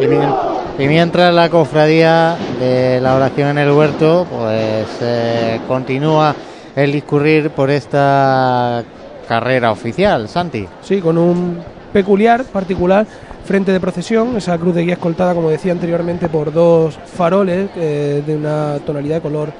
Y, mientras la cofradía de la oración en el huerto, pues eh, continúa el discurrir por esta carrera oficial, Santi. Sí, con un peculiar, particular frente de procesión, esa cruz de guía escoltada, como decía anteriormente, por dos faroles eh, de una tonalidad de color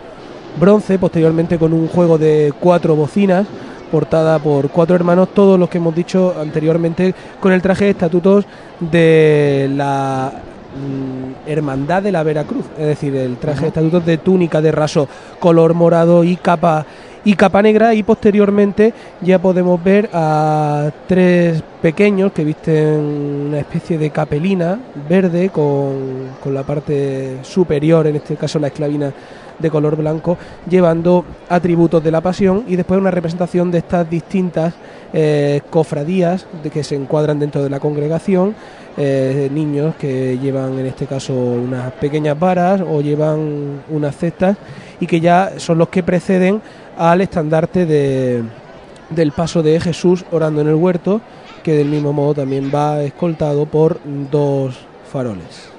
bronce, posteriormente con un juego de cuatro bocinas portada por cuatro hermanos, todos los que hemos dicho anteriormente, con el traje de estatutos de la mm, Hermandad de la Veracruz, es decir, el traje de estatutos de túnica de raso color morado y capa y capa negra y posteriormente ya podemos ver a tres pequeños que visten una especie de capelina verde con, con la parte superior, en este caso la esclavina de color blanco, llevando atributos de la pasión y después una representación de estas distintas eh, cofradías de que se encuadran dentro de la congregación, eh, niños que llevan en este caso unas pequeñas varas o llevan unas cestas y que ya son los que preceden al estandarte de, del paso de Jesús orando en el huerto, que del mismo modo también va escoltado por dos faroles.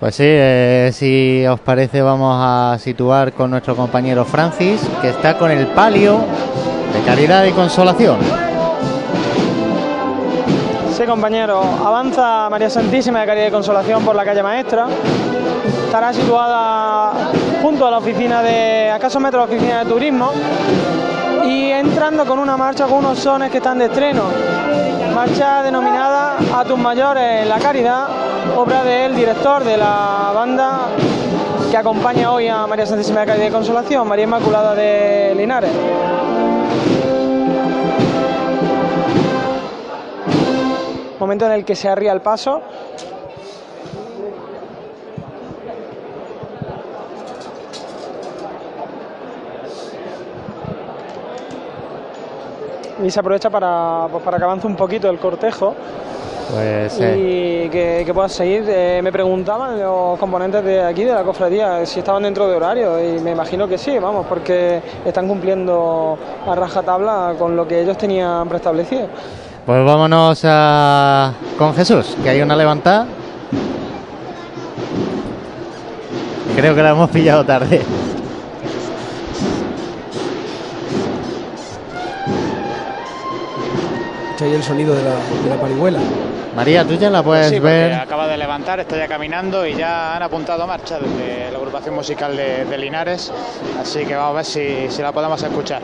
Pues sí, eh, si os parece vamos a situar con nuestro compañero Francis, que está con el palio de caridad y consolación. Sí, compañero, avanza María Santísima de Caridad y Consolación por la calle Maestra. Estará situada junto a la oficina de, acaso metro la oficina de turismo, y entrando con una marcha con unos sones que están de estreno. Marcha denominada A tus mayores la caridad, obra del director de la banda que acompaña hoy a María Santísima de Caridad y Consolación, María Inmaculada de Linares. Momento en el que se arría el paso y se aprovecha para, pues, para que avance un poquito el cortejo. Pues, y que, que puedas seguir. Eh, me preguntaban los componentes de aquí, de la cofradía, si estaban dentro de horario y me imagino que sí, vamos, porque están cumpliendo a rajatabla con lo que ellos tenían preestablecido. Pues vámonos a... con Jesús, que hay una levantada. Creo que la hemos pillado tarde. Ahí el sonido de la, de la parihuela. María, tú ya la puedes sí, ver. Acaba de levantar, está ya caminando y ya han apuntado a marcha desde la agrupación musical de, Linares, así que vamos a ver si, si, la podemos escuchar.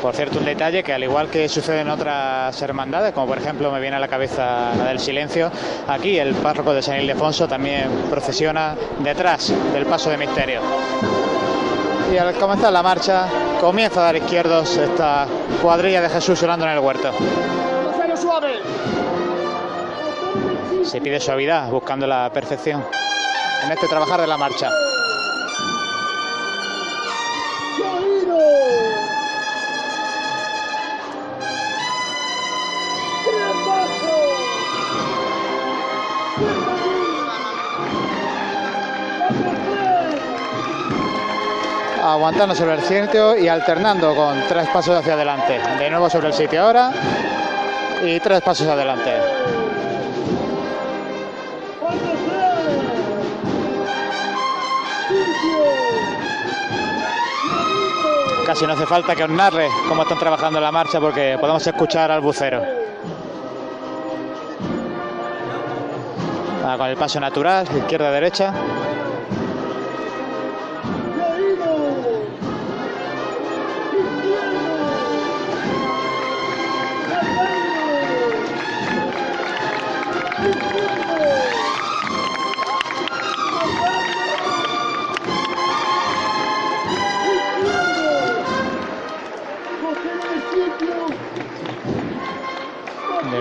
Por cierto, un detalle que al igual que sucede en otras hermandades, como por ejemplo me viene a la cabeza la del silencio, aquí el párroco de San Ildefonso también procesiona detrás del paso de misterio. Y al comenzar la marcha, comienza a dar izquierdos esta cuadrilla de Jesús orando en el huerto. Se pide suavidad buscando la perfección en este trabajar de la marcha. Aguantando sobre el sitio y alternando con tres pasos hacia adelante. De nuevo sobre el sitio ahora y tres pasos adelante. Casi no hace falta que os narre cómo están trabajando la marcha porque podemos escuchar al bucero. con el paso natural, izquierda-derecha.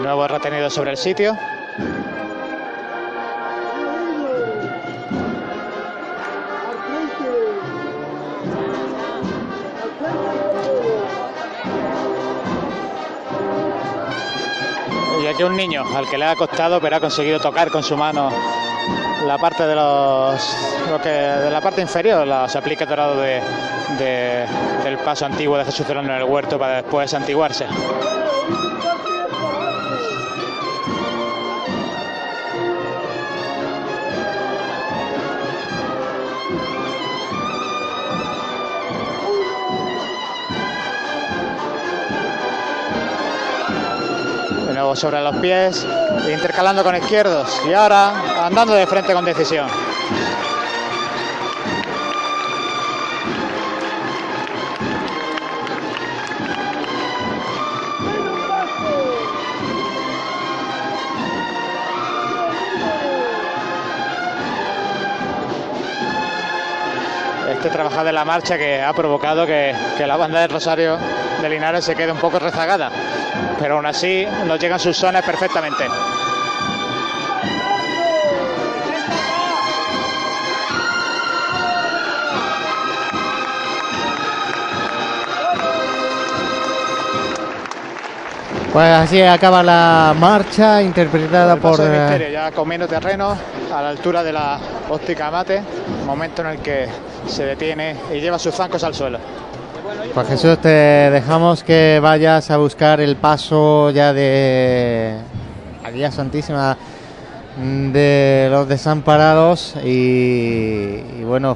Nuevo retenido sobre el sitio. Y aquí un niño al que le ha costado, pero ha conseguido tocar con su mano la parte de los lo que de la parte inferior los apliques dorados de, de, del paso antiguo de Jesús Cerón en el huerto para después antiguarse. Sobre los pies, intercalando con izquierdos y ahora andando de frente con decisión. este trabajar de la marcha que ha provocado que, que, la banda de Rosario de Linares se quede un poco rezagada. Pero aún así nos llegan sus zonas perfectamente. Pues así acaba la marcha interpretada por... por misterio, ya comiendo terreno a la altura de la óptica mate, momento en el que se detiene y lleva sus zancos al suelo. Pues Jesús, te dejamos que vayas a buscar el paso ya de la Guía Santísima de los desamparados y, y bueno,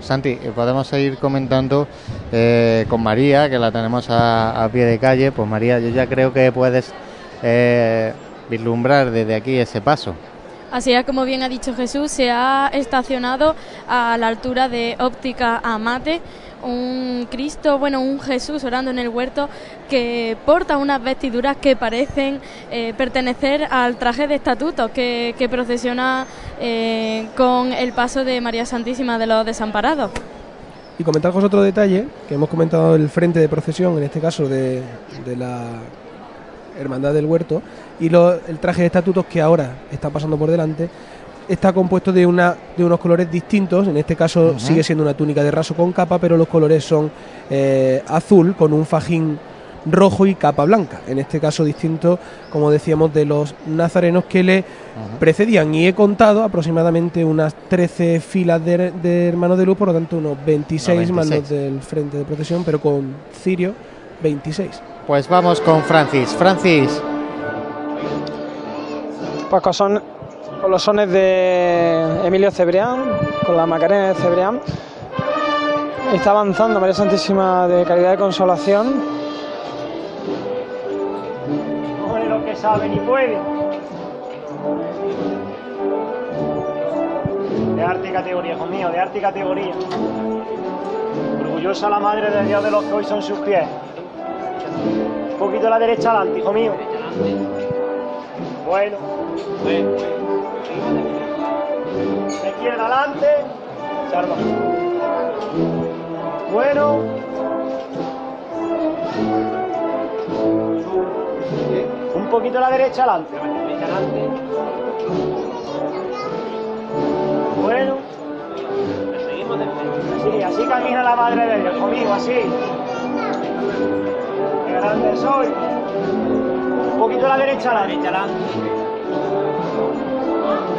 Santi, podemos seguir comentando eh, con María, que la tenemos a, a, pie de calle. Pues María, yo ya creo que puedes eh, vislumbrar desde aquí ese paso. Así es, como bien ha dicho Jesús, se ha estacionado a la altura de Óptica Amate un Cristo, bueno, un Jesús orando en el huerto que porta unas vestiduras que parecen eh, pertenecer al traje de estatuto que, que procesiona eh, con el paso de María Santísima de los Desamparados. Y comentaros otro detalle, que hemos comentado el frente de procesión, en este caso de, de la Hermandad del Huerto, y lo, el traje de estatutos que ahora está pasando por delante, está compuesto de, una, de unos colores distintos. En este caso uh -huh. sigue siendo una túnica de raso con capa, pero los colores son eh, azul con un fajín rojo y capa blanca. En este caso distinto, como decíamos, de los nazarenos que le uh -huh. precedían. Y he contado aproximadamente unas 13 filas de, de hermanos de luz, por lo tanto unos 26, no, 26. más los del frente de procesión, pero con cirio 26. Pues vamos con Francis. Francis. Pues son con los sones de Emilio Cebrián, con la Macarena de Cebrián. Está avanzando María Santísima de Caridad de Consolación. No de lo que sabe ni puede. De arte y categoría, hijo mío, de arte y categoría. Orgullosa la madre de Dios de los que hoy son sus pies. Un poquito a la derecha adelante, hijo mío. Bueno. bueno. Izquierda adelante. Charma. Bueno. Un poquito a la derecha adelante. Bueno. Sí, así camina la madre de Dios, conmigo, así. Qué grande soy. Un poquito a la derecha adelante.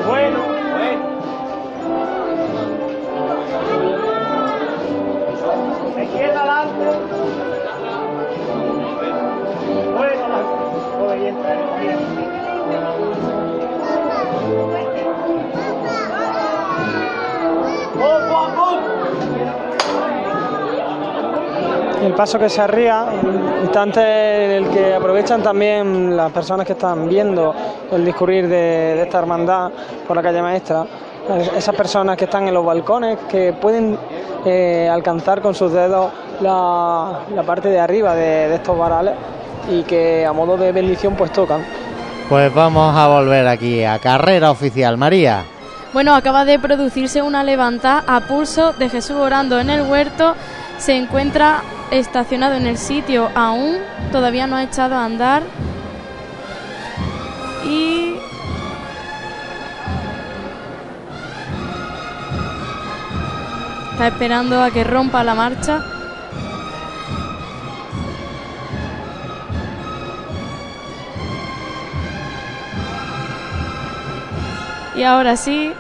Bueno. El paso que se arría, instante el que aprovechan también las personas que están viendo el discurrir de esta hermandad por la calle maestra, esas personas que están en los balcones que pueden eh, alcanzar con sus dedos la, la parte de arriba de, de, estos varales y que a modo de bendición pues tocan. Pues vamos a volver aquí a carrera oficial, María. Bueno, acaba de producirse una levanta a pulso de Jesús orando en el huerto. Se encuentra estacionado en el sitio aún, todavía no ha echado a andar. Y está esperando a que rompa la marcha. Y ahora sí.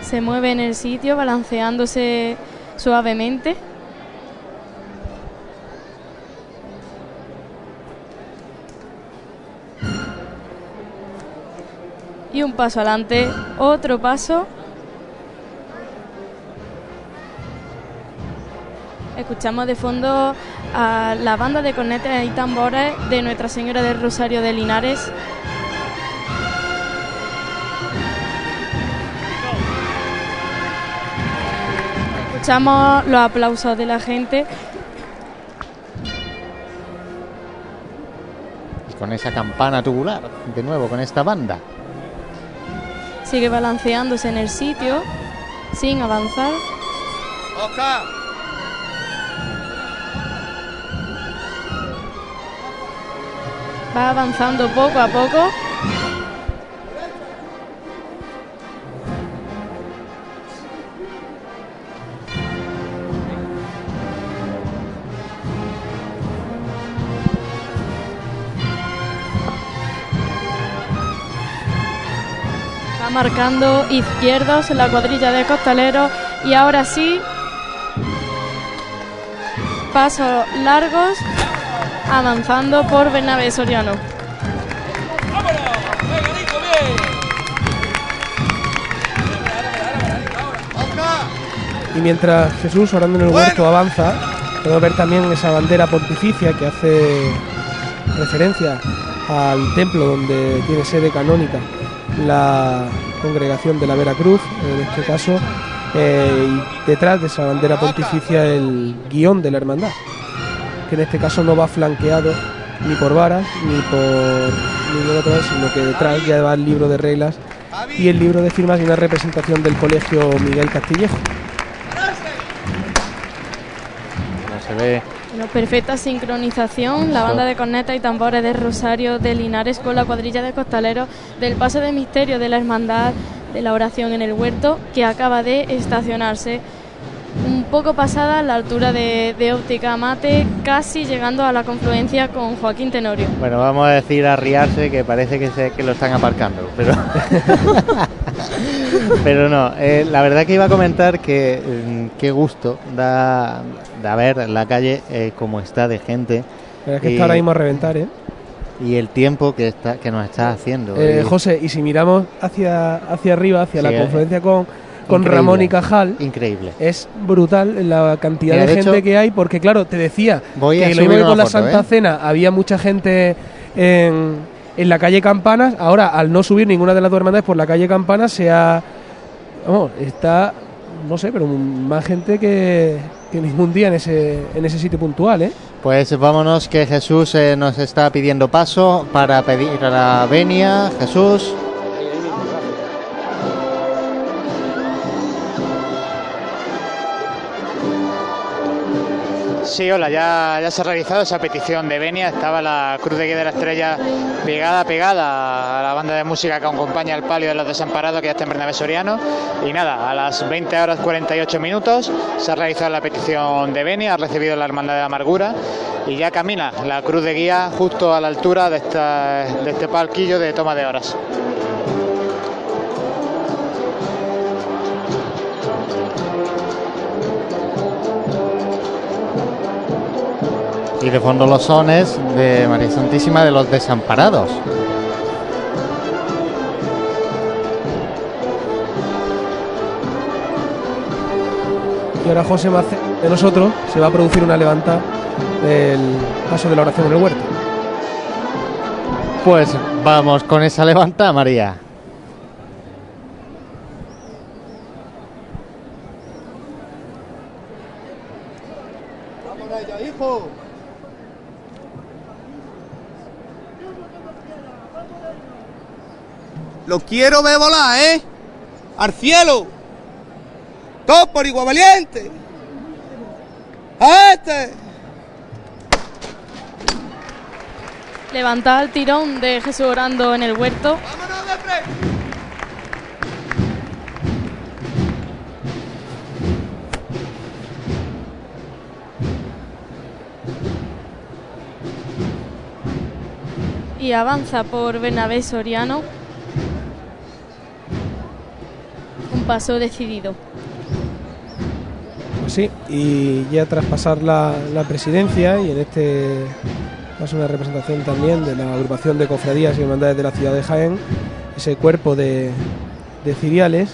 Se mueve en el sitio balanceándose suavemente. Y un paso adelante, otro paso. Escuchamos de fondo a la banda de cornetas y tambores de Nuestra Señora del Rosario de Linares. Escuchamos los aplausos de la gente. Con esa campana tubular, de nuevo, con esta banda. Sigue balanceándose en el sitio, sin avanzar. Va avanzando poco a poco. Marcando izquierdos en la cuadrilla de costaleros. Y ahora sí pasos largos avanzando por Bernabé Soriano. Y mientras Jesús, orando en el huerto, avanza, podemos ver también esa bandera pontificia que hace referencia al templo donde tiene sede canónica la congregación de la Veracruz, en este caso, eh, y detrás de esa bandera pontificia el guion de la hermandad, que en este caso no va flanqueado ni por varas ni por ninguna otra, sino que detrás ya va el libro de reglas y el libro de firmas y una representación del colegio Miguel Castillejo. Como se ve Bueno, perfecta sincronización, la banda de cornetas y tambores de Rosario de Linares con la cuadrilla de costaleros del paso de misterio de la hermandad de la oración en el huerto que acaba de estacionarse poco pasada la altura de, de óptica mate, casi llegando a la confluencia con Joaquín Tenorio. Bueno, vamos a decir a riarse que parece que, se- que lo están aparcando, pero, pero no. eh, la verdad que iba a comentar que mm, qué gusto da, da ver la calle eh, como está de gente verdad es que Y- está ahora mismo a reventar, ¿eh? y el tiempo que está que nos está haciendo. Eh, Y- José, y si miramos hacia, hacia arriba, hacia Sí, la eh, confluencia con, con increíble. Ramón y Cajal, Increíble. es brutal la cantidad Mira, de, de gente que hay, porque claro, te decía voy a que lo mismo que con la foto, Santa ¿eh? Cena había mucha gente en, en la calle Campanas, ahora al no subir ninguna de las dos hermandades por la calle Campanas se ha... vamos, está, no sé, pero más gente que, que ningún día en ese, en ese sitio puntual, ¿eh? Pues vámonos que Jesús eh, nos está pidiendo paso para pedir a la venia. Jesús. Sí, hola, ya, se ha realizado esa petición de Venia. Estaba la Cruz de Guía de la Estrella pegada, pegada a la banda de música que acompaña al palio de los desamparados que ya está en Bernabé Soriano. Y nada, a las 20 horas 48 minutos se ha realizado la petición de Venia, ha recibido la Hermandad de Amargura y ya camina la Cruz de Guía justo a la altura de, de este palquillo de toma de horas. Y de fondo los sones de María Santísima de los Desamparados. Y ahora José Mace- de nosotros se va a producir una levanta del paso de la oración en el huerto. Pues vamos con esa levanta, María. Lo quiero ver volar, ¿eh? Al cielo. Todo por igual valiente. A este. Levanta el tirón de Jesús orando en el huerto. Vámonos de frente. y avanza por Bernabé Soriano. Paso decidido. Pues sí, y ya tras pasar la, la presidencia y en este caso una representación también de la agrupación de cofradías y hermandades de la ciudad de Jaén, ese cuerpo de, de ciriales,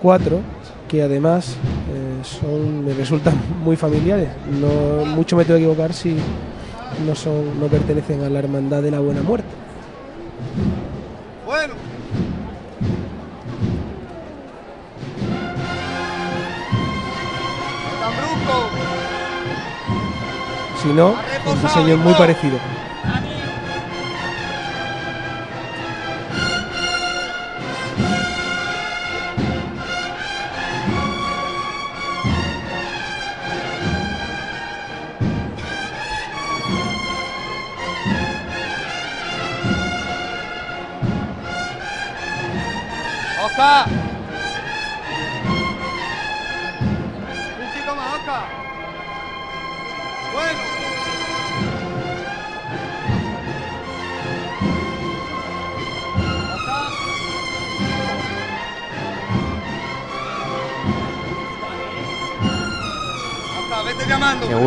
cuatro, que además eh, son, me resultan muy familiares. No, mucho me tengo que equivocar si no, son, no pertenecen a la Hermandad de la Buena Muerte. Si no, el diseño muy parecido.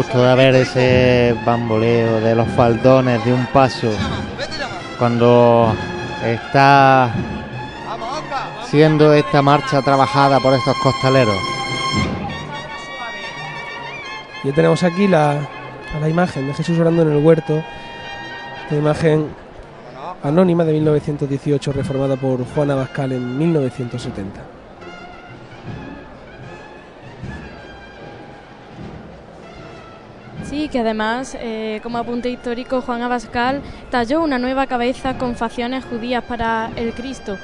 Gusto de ver ese bamboleo de los faldones de un paso cuando está siendo esta marcha trabajada por estos costaleros. Ya tenemos aquí la, la imagen de Jesús orando en el huerto. Esta imagen anónima de 1918, reformada por Juan Abascal en 1970. Que además, eh, como apunte histórico, Juan Abascal talló una nueva cabeza con facciones judías para el Cristo.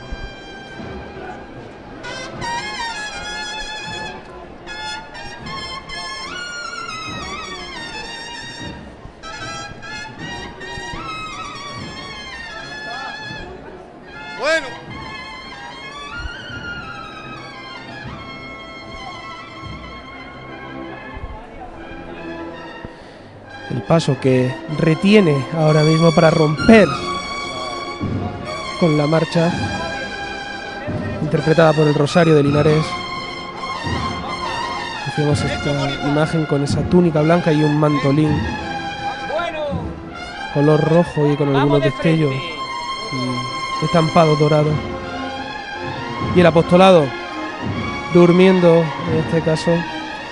Paso que retiene ahora mismo para romper con la marcha, interpretada por el Rosario de Linares. Hacemos esta imagen con esa túnica blanca y un mantolín color rojo y con algunos destellos y estampado dorado. Y el apostolado durmiendo, en este caso,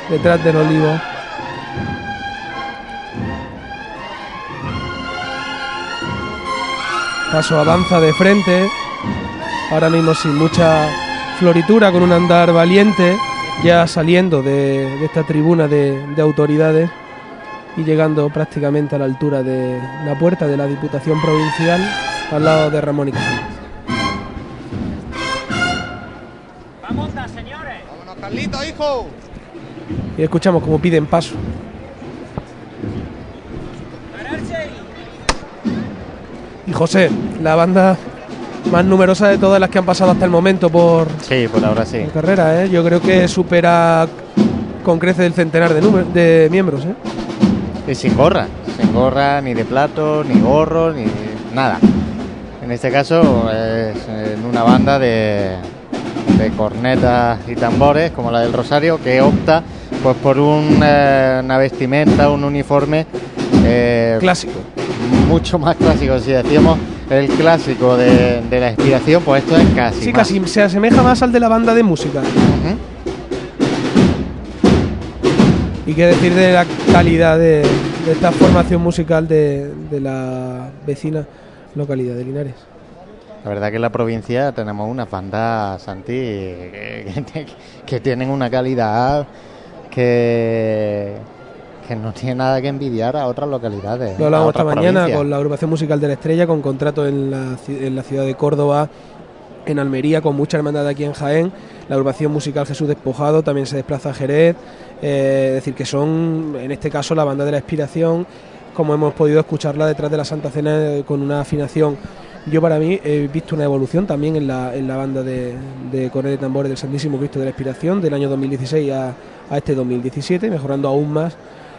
detrás del olivo. Paso avanza de frente, ahora mismo sin mucha floritura, con un andar valiente, ya saliendo de, de esta tribuna de, de autoridades y llegando prácticamente a la altura de la puerta de la Diputación Provincial, al lado de Ramón y Cajal. Vámonos, Carlito, hijo. Y escuchamos como piden paso. Y José, la banda más numerosa de todas las que han pasado hasta el momento por Sí, por ahora sí. la carrera, ¿eh? yo creo que supera con crece el centenar de, de miembros. ¿eh? Y sin gorra, sin gorra, ni de plato, ni gorro, ni nada. En este caso es en una banda de, de cornetas y tambores, como la del Rosario, que opta pues por un, eh, una vestimenta, un uniforme eh, Clásico. mucho más clásico. Si decíamos el clásico de, de la inspiración, pues esto es casi. Sí, más. casi se asemeja más al de la banda de música. Y qué decir de la calidad de, de esta formación musical de, de la vecina localidad de Linares. La verdad que en la provincia tenemos unas bandas, Santi, que, que- que tienen una calidad que, que no tiene nada que envidiar a otras localidades. Lo hablamos esta mañana provincias. con la agrupación musical de la Estrella, con contrato en la, ci- en la ciudad de Córdoba, en Almería, con mucha hermandad aquí en Jaén. La agrupación musical Jesús Despojado también se desplaza a Jerez. eh, es decir, que son, en este caso, la banda de la Expiración, como hemos podido escucharla detrás de la Santa Cena eh, con una afinación. Yo para mí he visto una evolución también en la, en la banda de, de de tambores del Santísimo Cristo de la Expiración del año 2016 a, a este 2017, mejorando aún más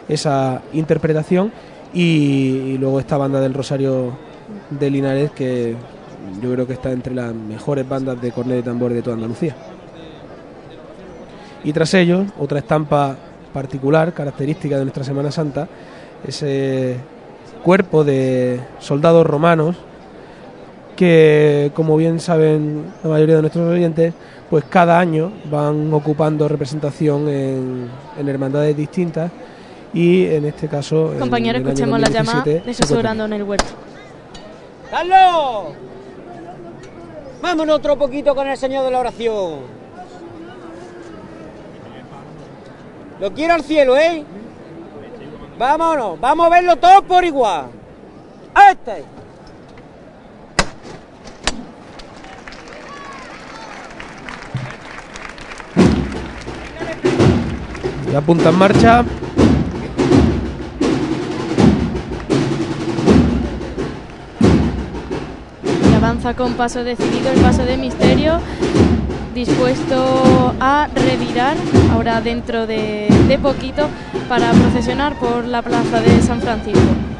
esa interpretación y, luego esta banda del Rosario de Linares que yo creo que está entre las mejores bandas de cornet de tambores de toda Andalucía. Y tras ello, otra estampa particular, característica de nuestra Semana Santa, ese cuerpo de soldados romanos que, como bien saben la mayoría de nuestros oyentes, pues cada año van ocupando representación en, en hermandades distintas y en este caso... Compañero, escuchemos la llamada 2017 de orando en el huerto. ¡Carlos! Vámonos otro poquito con el Señor de la oración. Lo quiero al cielo, ¿eh? Vámonos, vamos a verlo todo por igual. ¡Este! La punta en marcha. Avanza con paso decidido el paso de misterio, dispuesto a revirar ahora dentro de, de poquito para procesionar por la plaza de San Francisco.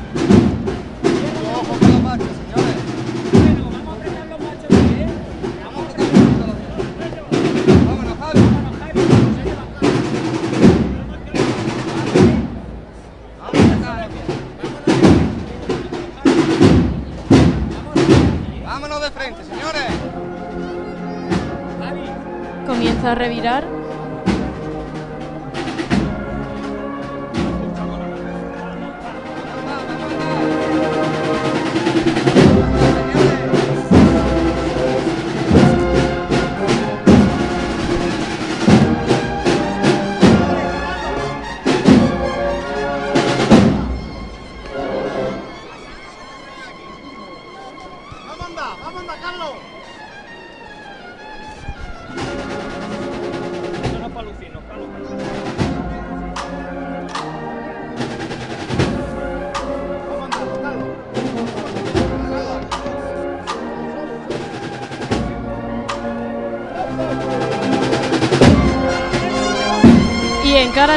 A revirar.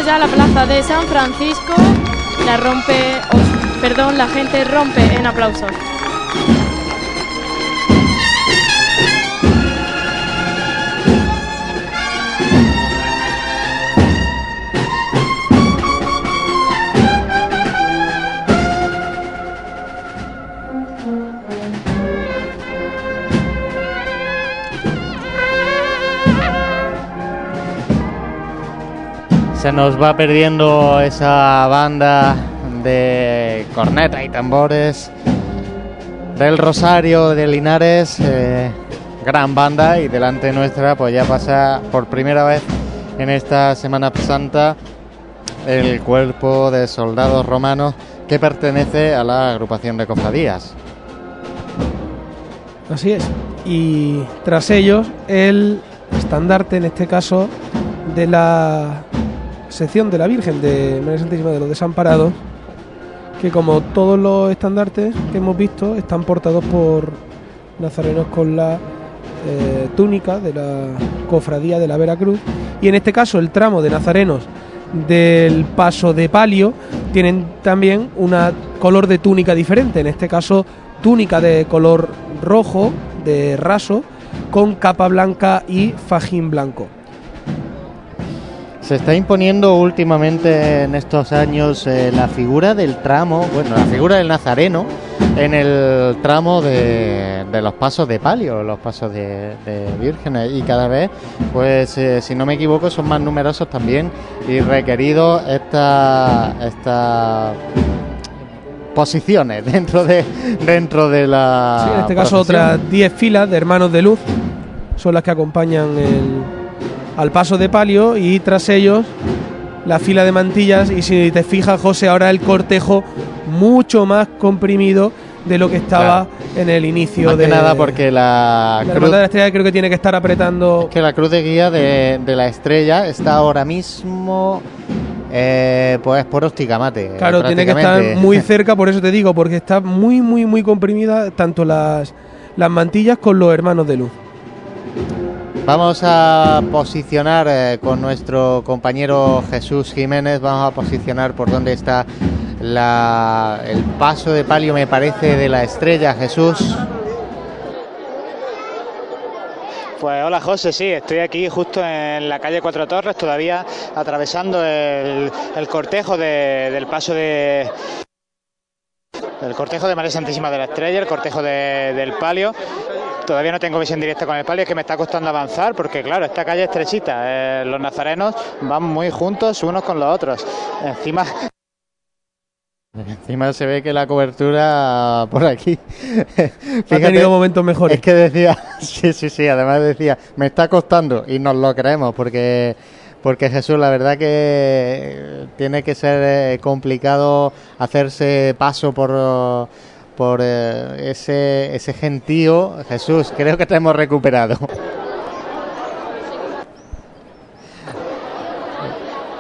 Ya la plaza de San Francisco. La rompe, os- perdón, la gente rompe en aplausos. Se nos va perdiendo esa banda de corneta y tambores del Rosario de Linares, eh, gran banda y delante nuestra pues ya pasa por primera vez en esta Semana Santa el cuerpo de soldados romanos que pertenece a la agrupación de cofradías. Así es. Y tras ellos, el estandarte, en este caso, de la sección de la Virgen de María Santísima de los Desamparados, que como todos los estandartes que hemos visto, están portados por nazarenos con la eh, túnica de la cofradía de la Veracruz. Y en este caso, el tramo de nazarenos del paso de palio tienen también una color de túnica diferente. En este caso, túnica de color rojo, de raso, con capa blanca y fajín blanco. Se está imponiendo últimamente en estos años eh, la figura del tramo, bueno, la figura del nazareno en el tramo de, de los pasos de palio, los pasos de, de vírgenes. Y cada vez, pues eh, si no me equivoco, son más numerosos también y requeridos esta, esta posiciones dentro de dentro de la Sí, en este caso otras 10 filas de hermanos de luz son las que acompañan el- al paso de palio y tras ellos la fila de mantillas y si te fijas José ahora el cortejo mucho más comprimido de lo que estaba en el inicio Más de que nada porque la la cruz, de la Estrella creo que tiene que estar apretando que la cruz de guía de, de la estrella está ahora mismo eh, pues por óptica mate. Claro, tiene que estar muy cerca, por eso te digo, porque está muy, muy, muy comprimida tanto las, las mantillas con los hermanos de luz. Vamos a posicionar eh, con nuestro compañero Jesús Jiménez, vamos a posicionar por dónde está la, el paso de palio, me parece, de la estrella, Jesús. Pues hola José, sí, estoy aquí justo en la calle Cuatro Torres, todavía atravesando el, cortejo de- del paso de... El cortejo de María Santísima de la Estrella, el cortejo de- del palio. Todavía no tengo visión directa con el palio, es que me está costando avanzar, porque claro, esta calle es estrechita, eh, los nazarenos van muy juntos unos con los otros. Encima Encima se ve que la cobertura por aquí. Ha tenido momentos mejores. Es que decía, sí, sí, sí, además decía, me está costando y nos lo creemos porque porque Jesús, la verdad que tiene que ser eh, complicado hacerse paso por por eh, ese ese gentío. Jesús, creo que te hemos recuperado.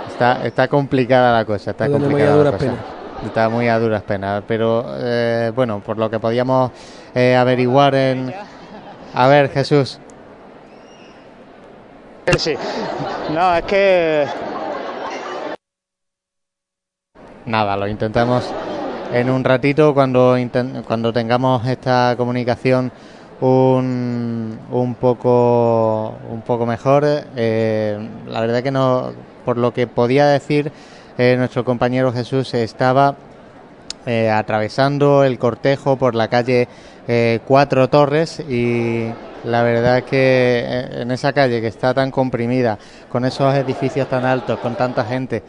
Está, está complicada la cosa, está complicada a la cosa. penas. Está muy a duras penas, pero eh, bueno, por lo que podíamos eh, averiguar en... A ver, Jesús. Sí. No, es que Nada, lo intentamos en un ratito cuando cuando tengamos esta comunicación un, un poco un poco mejor. Eh, la verdad que no, por lo que podía decir eh, nuestro compañero Jesús estaba eh, atravesando el cortejo por la calle Cuatro Torres y la verdad que en esa calle que está tan comprimida, con esos edificios tan altos, con tanta gente,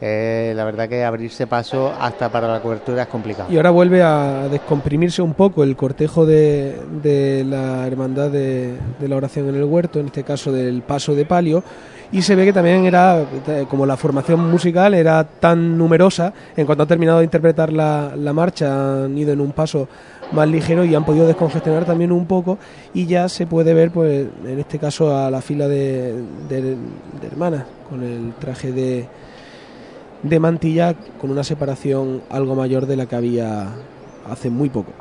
eh, la verdad que abrirse paso hasta para la cobertura es complicado. Y ahora vuelve a descomprimirse un poco el cortejo de, la hermandad de, la oración en el huerto, en este caso del paso de palio, y se ve que también era, eh, como la formación musical era tan numerosa, en cuanto ha terminado de interpretar la, la marcha, han ido en un paso más ligero y han podido descongestionar también un poco y ya se puede ver, pues en este caso, a la fila de, de- de hermanas con el traje de, de mantilla con una separación algo mayor de la que había hace muy poco.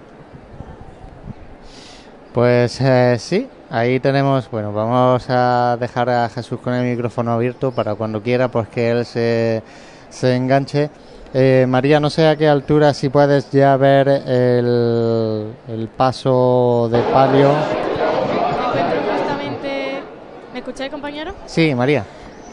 Pues eh, sí, ahí tenemos, bueno, vamos a dejar a Jesús con el micrófono abierto para cuando quiera, pues que él se, se enganche. Eh, María, no sé a qué altura si puedes ya ver el, el paso de palio. Me encuentro justamente. ¿Me escucháis, compañero? Sí, María.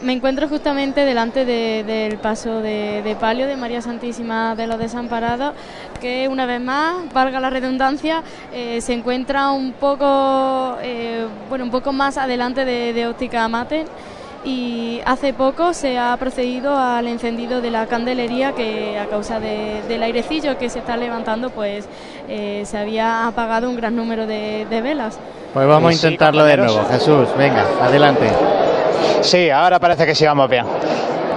Me encuentro justamente delante de- del paso de, palio de María Santísima de los Desamparados, que una vez más, valga la redundancia, eh, se encuentra un poco, eh, bueno, un poco más adelante de, de Óptica Amate. Y hace poco se ha procedido al encendido de la candelería que a causa de- del airecillo que se está levantando, pues eh, se había apagado un gran número de velas. Pues vamos a Sí, intentarlo de nuevo. Jesús, venga, adelante. Sí, ahora parece que sí vamos bien.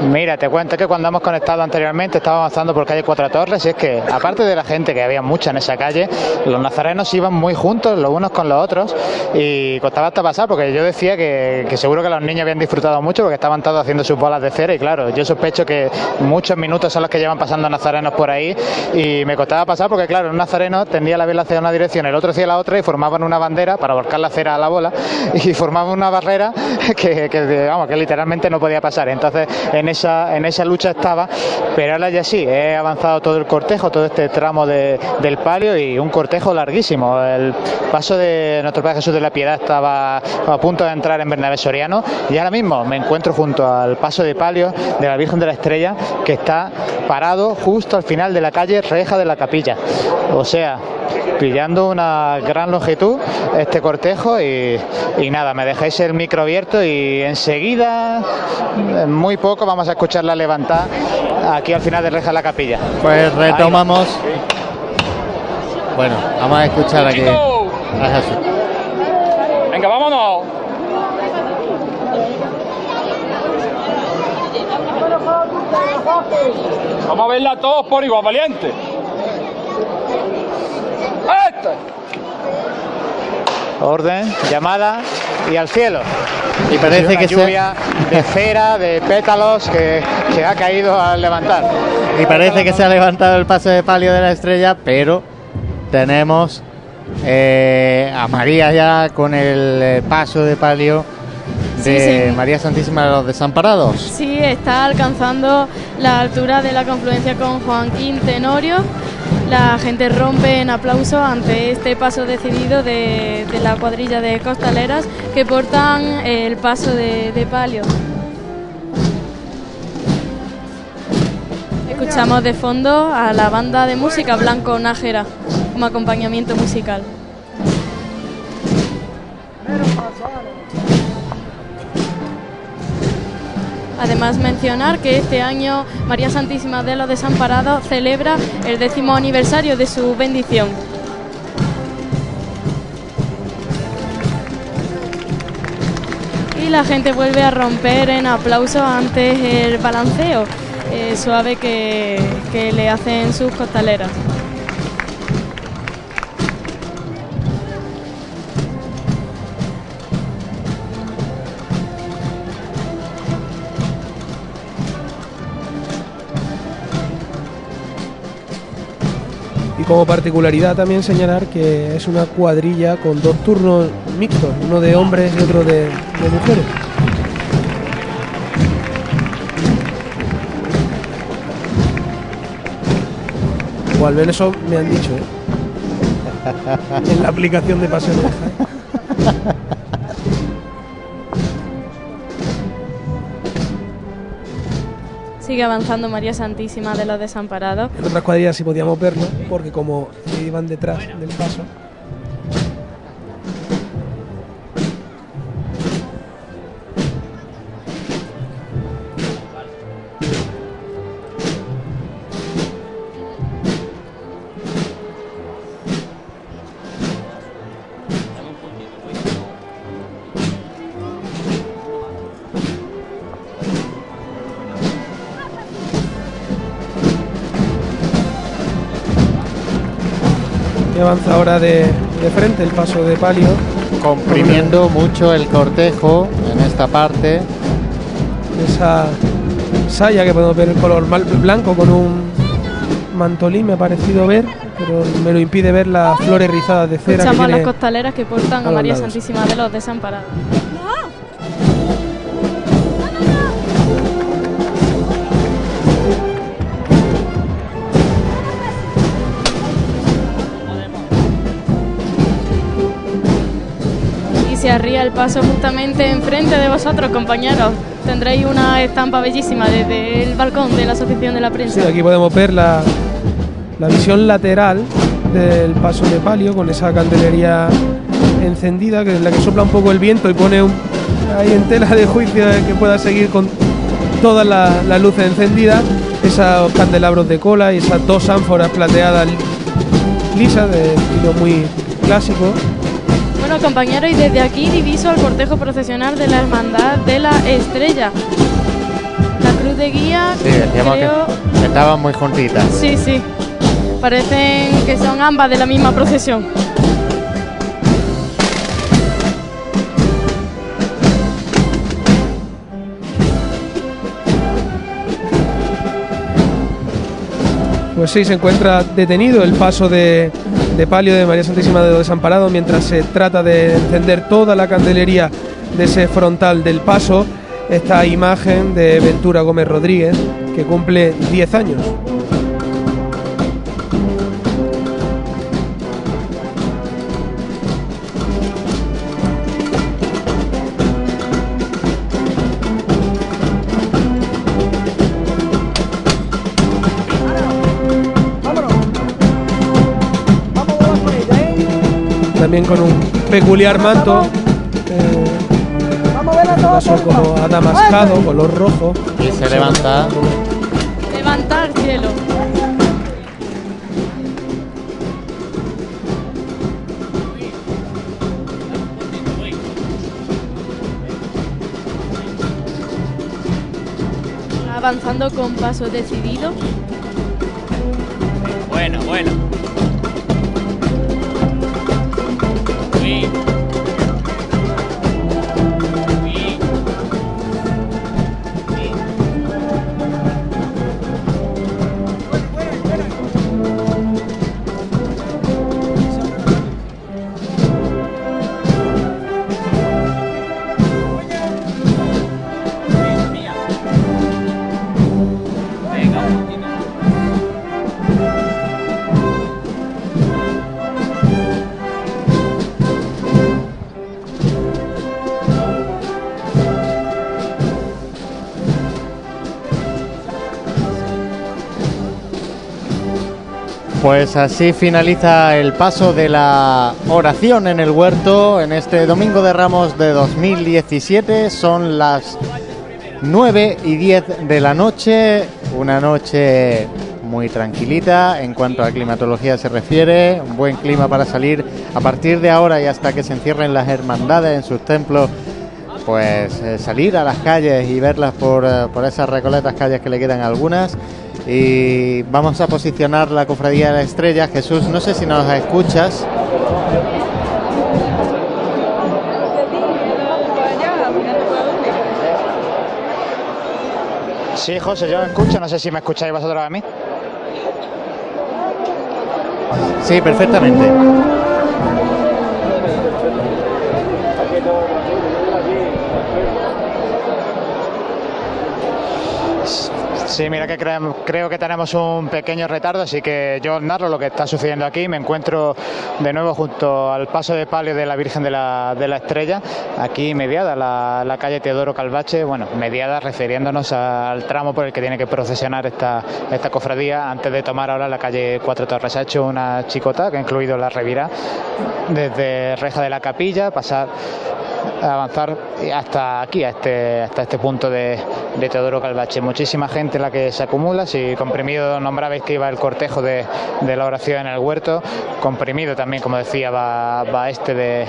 Mira, te cuento que cuando hemos conectado anteriormente estaba avanzando por calle Cuatro Torres y es que, aparte de la gente que había mucha en esa calle, los nazarenos iban muy juntos los unos con los otros y costaba hasta pasar porque yo decía que, seguro que los niños habían disfrutado mucho porque estaban todos haciendo sus bolas de cera y claro, yo sospecho que muchos minutos son los que llevan pasando nazarenos por ahí y me costaba pasar porque claro, un nazareno tendía la vela hacia una dirección, el otro hacia la otra y formaban una bandera para volcar la cera a la bola y formaban una barrera que, que, vamos, que literalmente no podía pasar. Entonces, en esa, en esa lucha estaba, pero ahora ya sí, he avanzado todo el cortejo, todo este tramo de- del palio y un cortejo larguísimo. El paso de nuestro Padre Jesús de la Piedad estaba a punto de entrar en Bernabé Soriano y ahora mismo me encuentro junto al paso de palio de la Virgen de la Estrella que está parado justo al final de la calle Reja de la Capilla. O sea, pillando una gran longitud este cortejo y, y nada, me dejáis el micro abierto y enseguida, en muy poco, vamos a escucharla levantar aquí al final de Reja la Capilla. Pues retomamos. Bueno, vamos a escuchar aquí a Jesús. Venga, vámonos. Vamos a verla todos por igual, valiente. Este. Orden, llamada y al cielo. Y parece una que se- lluvia de cera, de pétalos que, que ha caído al levantar. Y parece que se ha levantado el paso de palio de la estrella, pero tenemos eh, a María ya con el eh, paso de palio de Sí. María Santísima de los Desamparados. Sí, está alcanzando la altura de la confluencia con Joaquín Tenorio. La gente rompe en aplauso ante este paso decidido de, de la cuadrilla de costaleras que portan el paso de, de palio. Escuchamos de fondo a la banda de música Blanco Nájera como acompañamiento musical. Además mencionar que este año María Santísima de los Desamparados celebra el décimo aniversario de su bendición. Y la gente vuelve a romper en aplausos ante el balanceo eh, suave que, que le hacen sus costaleras. Como particularidad también señalar que es una cuadrilla con dos turnos mixtos, uno de hombres y otro de, mujeres. O al menos eso me han dicho, ¿eh? en la aplicación de Paseo de Sigue avanzando María Santísima de los Desamparados. En otras cuadrillas sí podíamos verlo, porque como iban detrás del paso. Avanza ahora de, de frente el paso de palio. Comprimiendo mucho el cortejo en esta parte. Esa saya que podemos ver el color mal- blanco con un mantolín, me ha parecido ver, pero me lo impide ver las flores rizadas de cera. que Escuchamos a las costaleras que portan a María lados. Santísima de los Desamparados. Arría el paso justamente enfrente de vosotros, compañeros. Tendréis una estampa bellísima desde el balcón de la Asociación de la Prensa. Sí, aquí podemos ver la, la visión lateral del paso de palio con esa candelería encendida que en la que sopla un poco el viento y pone ahí en tela de juicio de que pueda seguir con todas la- las luces encendidas, esos candelabros de cola y esas dos ánforas plateadas li- lisas de estilo muy clásico. Bueno, compañeros, y desde aquí diviso al cortejo procesional de la Hermandad de la Estrella. La cruz de guía, Sí, decíamos creo... que estaban muy juntitas. Sí, sí. Parecen que son ambas de la misma procesión. Pues sí, se encuentra detenido el paso de, de palio de María Santísima de los Desamparados mientras se trata de encender toda la candelería de ese frontal del paso. Esta imagen de Ventura Gómez Rodríguez, que cumple 10 años. También con un peculiar manto. eh, paso como adamascado, color rojo. Y se levanta. Levantar cielo. Avanzando con paso decidido. Bueno, bueno. Pues así finaliza el paso de la oración en el huerto en este domingo de Ramos de 2017. Son las 9 y 10 de la noche, una noche muy tranquilita en cuanto a climatología se refiere, un buen clima para salir a partir de ahora y hasta que se encierren las hermandades en sus templos, pues eh, salir a las calles y verlas por, eh, por esas recoletas calles que le quedan algunas. Y vamos a posicionar la cofradía de la estrella. Jesús, no sé si nos escuchas. Sí, José, yo me escucho, no sé si me escucháis vosotros a mí. Sí, perfectamente. Sí, mira que creo, que tenemos un pequeño retardo, así que yo narro lo que está sucediendo aquí. Me encuentro de nuevo junto al paso de palio de la Virgen de la, Estrella, aquí mediada la, la calle Teodoro Calvache, bueno, mediada refiriéndonos al tramo por el que tiene que procesionar esta, esta cofradía antes de tomar ahora la calle Cuatro Torres. Ha hecho una chicota que ha incluido la revira desde Reja de la Capilla, pasar avanzar hasta aquí, a este, hasta este punto de, Teodoro Calvache. Muchísima gente la que se acumula. Si comprimido nombrabais que iba el cortejo de, de la oración en el huerto, comprimido también, como decía, va, va este de,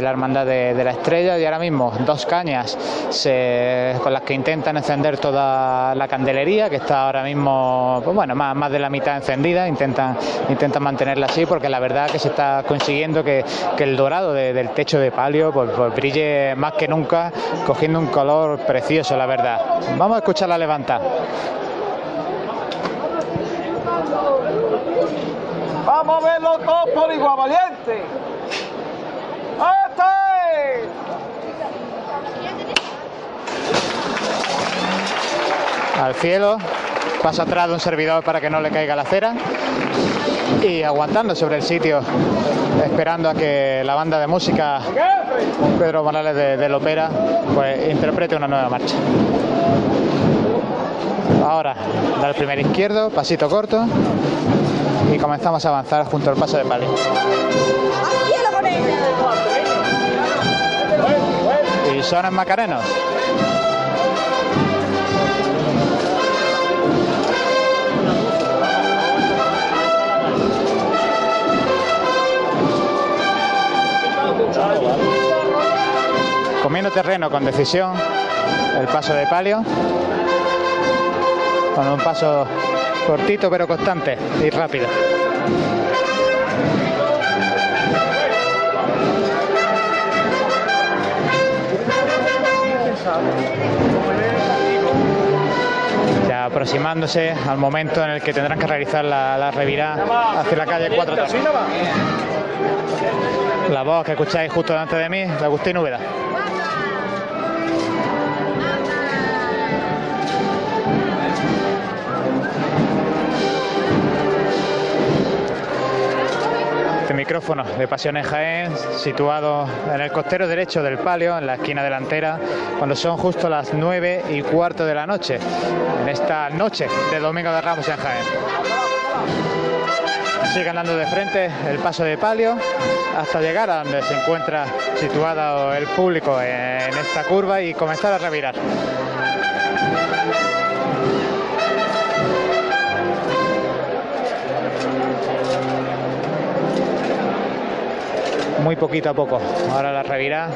la Hermandad de, la Estrella. Y ahora mismo dos cañas se- con las que intentan encender toda la candelería, que está ahora mismo, pues bueno, más, más de la mitad encendida. Intentan, intentan mantenerla así, porque la verdad que se está consiguiendo que, que el dorado de- del techo de palio pues, pues brille más que nunca, cogiendo un color precioso, la verdad. Vamos a escucharla levantar. Vamos a verlo todos por igual, valiente. ¡Este! al cielo, paso atrás de un servidor para que no le caiga la cera y aguantando sobre el sitio, esperando a que la banda de música Pedro Morales de, Opera pues interprete una nueva marcha. Ahora, da el primer izquierdo, pasito corto y comenzamos a avanzar junto al paso de palio. Y sonan macarenos. Comiendo terreno con decisión el paso de palio con un paso cortito pero constante y rápido ya aproximándose al momento en el que tendrán que realizar la, revirada hacia la calle 4 Torres. La voz que escucháis justo delante de mí, de Agustín Úbeda. Este micrófono de Pasiones Jaén, situado en el costero derecho del palio, en la esquina delantera, cuando son justo las 9 y cuarto de la noche, en esta noche de Domingo de Ramos en Jaén. Sigue andando de frente el paso de palio hasta llegar a donde se encuentra situado el público en esta curva y comenzar a revirar. Muy poquito a poco. Ahora la revirá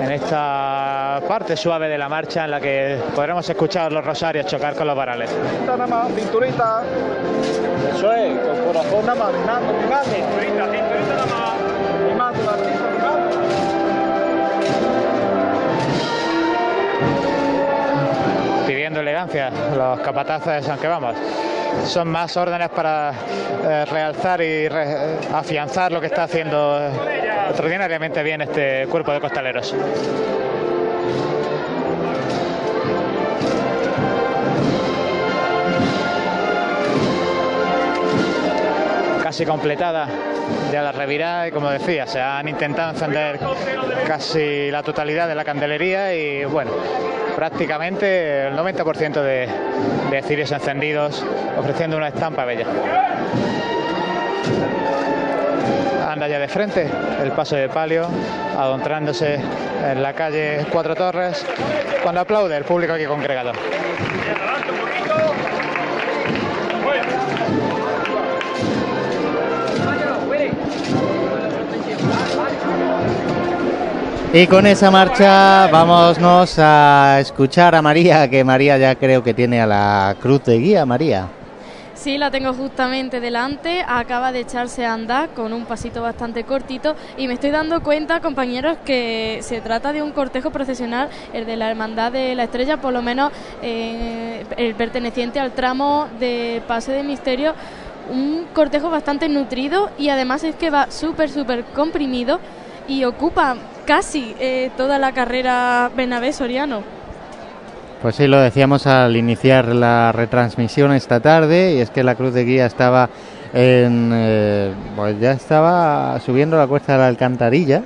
en esta parte suave de la marcha en la que podremos escuchar los rosarios chocar con los varales. Nada más, cinturita. Eso es, con corazón nada más. Cinturita, cinturita nada más. Pidiendo elegancia los capatazes de San que vamos. Son más órdenes para eh, realzar y re- afianzar lo que está haciendo eh, extraordinariamente bien este cuerpo de costaleros. Casi completada ya la revirada y como decía, se han intentado encender casi la totalidad de la candelería y bueno, prácticamente el 90% de, de cirios encendidos ofreciendo una estampa bella. anda ya de frente el paso de palio, adentrándose en la calle Cuatro Torres, cuando aplaude el público aquí congregado. Y con esa marcha vámonos a escuchar a María, que María ya creo que tiene a la cruz de guía, María. Sí, la tengo justamente delante, acaba de echarse a andar con un pasito bastante cortito. Y me estoy dando cuenta, compañeros, que se trata de un cortejo procesional, el de la Hermandad de la Estrella, por lo menos eh, el perteneciente al tramo de Pase de Misterio, un cortejo bastante nutrido y además es que va súper, súper comprimido y ocupa casi eh, toda la carrera Bernabé Soriano. Pues sí, lo decíamos al iniciar la retransmisión esta tarde, y es que la cruz de guía estaba en. eh, pues ya estaba subiendo la cuesta de la alcantarilla,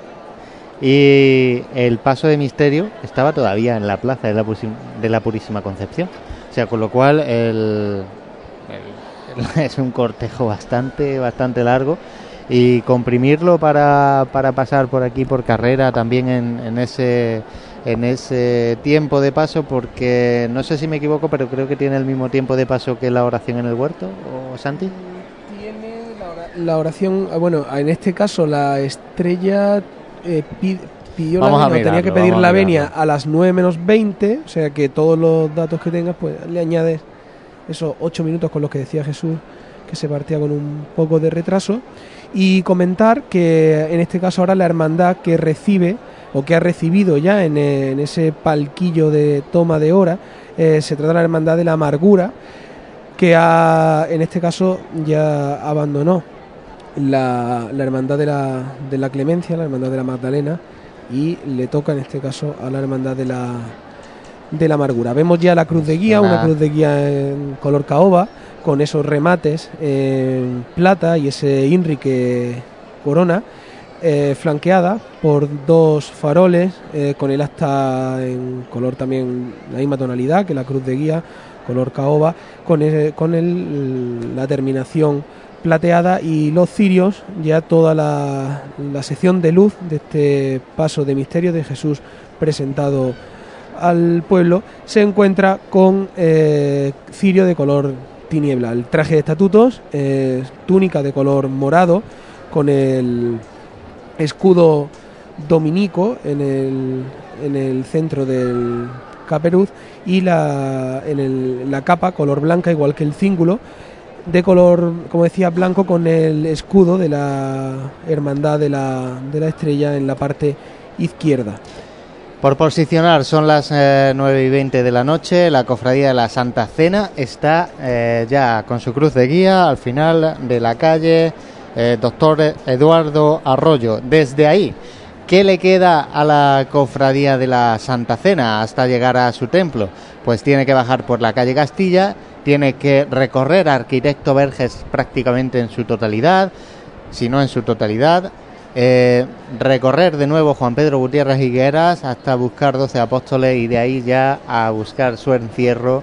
y el paso de misterio estaba todavía en la plaza de la, de la Purísima Concepción. O sea, con lo cual el- es un cortejo bastante, bastante largo. Y comprimirlo para, para pasar por aquí por carrera también en, en ese en ese tiempo de paso porque no sé si me equivoco pero creo que tiene el mismo tiempo de paso que la oración en el huerto o Santi Tiene la, ora- la oración, ah, bueno, en este caso la estrella eh, pi- pidió Vamos la a venia, tenía que pedir a la venia mirarlo. a las 9 menos 20, o sea que todos los datos que tengas, pues le añades esos 8 minutos con los que decía Jesús, que se partía con un poco de retraso. Y comentar que en este caso ahora la hermandad que recibe o que ha recibido ya en, en ese palquillo de toma de hora, eh, se trata de la hermandad de la amargura, que ha, en este caso ya abandonó la, la hermandad de la, de la clemencia, la hermandad de la Magdalena, y le toca en este caso a la hermandad de la, de la amargura. Vemos ya la cruz de guía, una cruz de guía en color caoba, con esos remates en plata y ese INRI que corona, eh, flanqueada por dos faroles eh, con el asta en color también la misma tonalidad que la cruz de guía, color caoba, con, el- con el- la terminación plateada y los cirios, ya toda la, la sección de luz de este paso de misterio de Jesús presentado al pueblo, se encuentra con eh, cirio de color tiniebla. El traje de estatutos, eh, túnica de color morado, con el escudo dominico en el, en el centro del caperuz y la, en la capa color blanca, igual que el cíngulo, de color, como decía, blanco con el escudo de la hermandad de la, de la estrella en la parte izquierda. Por posicionar, son las eh, 9 y 20 de la noche. La cofradía de la Santa Cena está eh, ya con su cruz de guía al final de la calle eh, Doctor Eduardo Arroyo. Desde ahí, ¿qué le queda a la cofradía de la Santa Cena hasta llegar a su templo? Pues tiene que bajar por la calle Castilla, tiene que recorrer Arquitecto Verges prácticamente en su totalidad, si no en su totalidad, eh, recorrer de nuevo Juan Pedro Gutiérrez Higueras hasta buscar 12 apóstoles y de ahí ya a buscar su encierro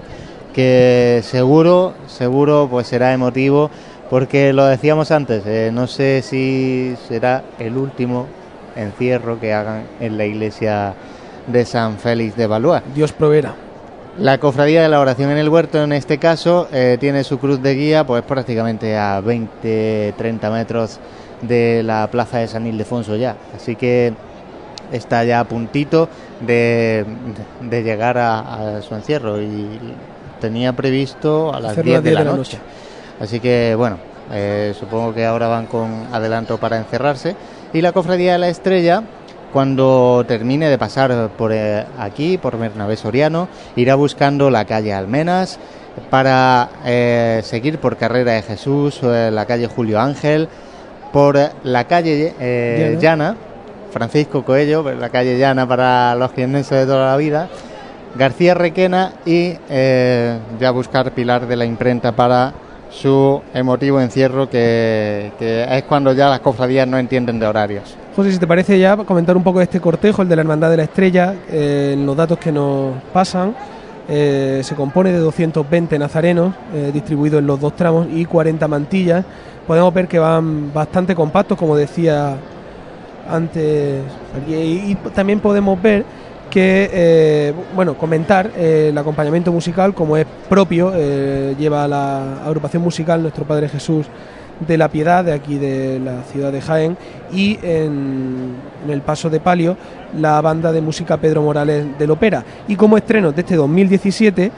que seguro, seguro pues será emotivo porque lo decíamos antes, eh, no sé si será el último encierro que hagan en la iglesia de San Félix de Valois. Dios proveerá. La cofradía de la oración en el huerto, en este caso, eh, tiene su cruz de guía pues prácticamente a 20-30 metros de la plaza de San Ildefonso ya. Así que está ya a puntito de, de llegar a, a su encierro y tenía previsto a las Hacer 10 las de 10 la, de la noche. noche. Así que bueno, eh, supongo que ahora van con adelanto para encerrarse. Y la cofradía de la estrella, cuando termine de pasar por eh, aquí, por Bernabé Soriano, irá buscando la calle Almenas para eh, seguir por Carrera de Jesús, la calle Julio Ángel, por la calle eh, Llana. Llana, Francisco Coello, la calle Llana para los jiennenses de toda la vida, García Requena y eh, ya buscar Pilar de la Imprenta para su emotivo encierro que, que es cuando ya las cofradías no entienden de horarios. José, si te parece ya comentar un poco de este cortejo, el de la Hermandad de la Estrella, eh, los datos que nos pasan, eh, se compone de 220 nazarenos eh, distribuidos en los dos tramos y 40 mantillas podemos ver que van bastante compactos, como decía antes. Y, también podemos ver que, eh, bueno, comentar eh, el acompañamiento musical como es propio, lleva la agrupación musical Nuestro Padre Jesús de la Piedad, de aquí de la ciudad de Jaén, y en, el Paso de Palio, la banda de música Pedro Morales del Ópera. Y como estreno de este 2017,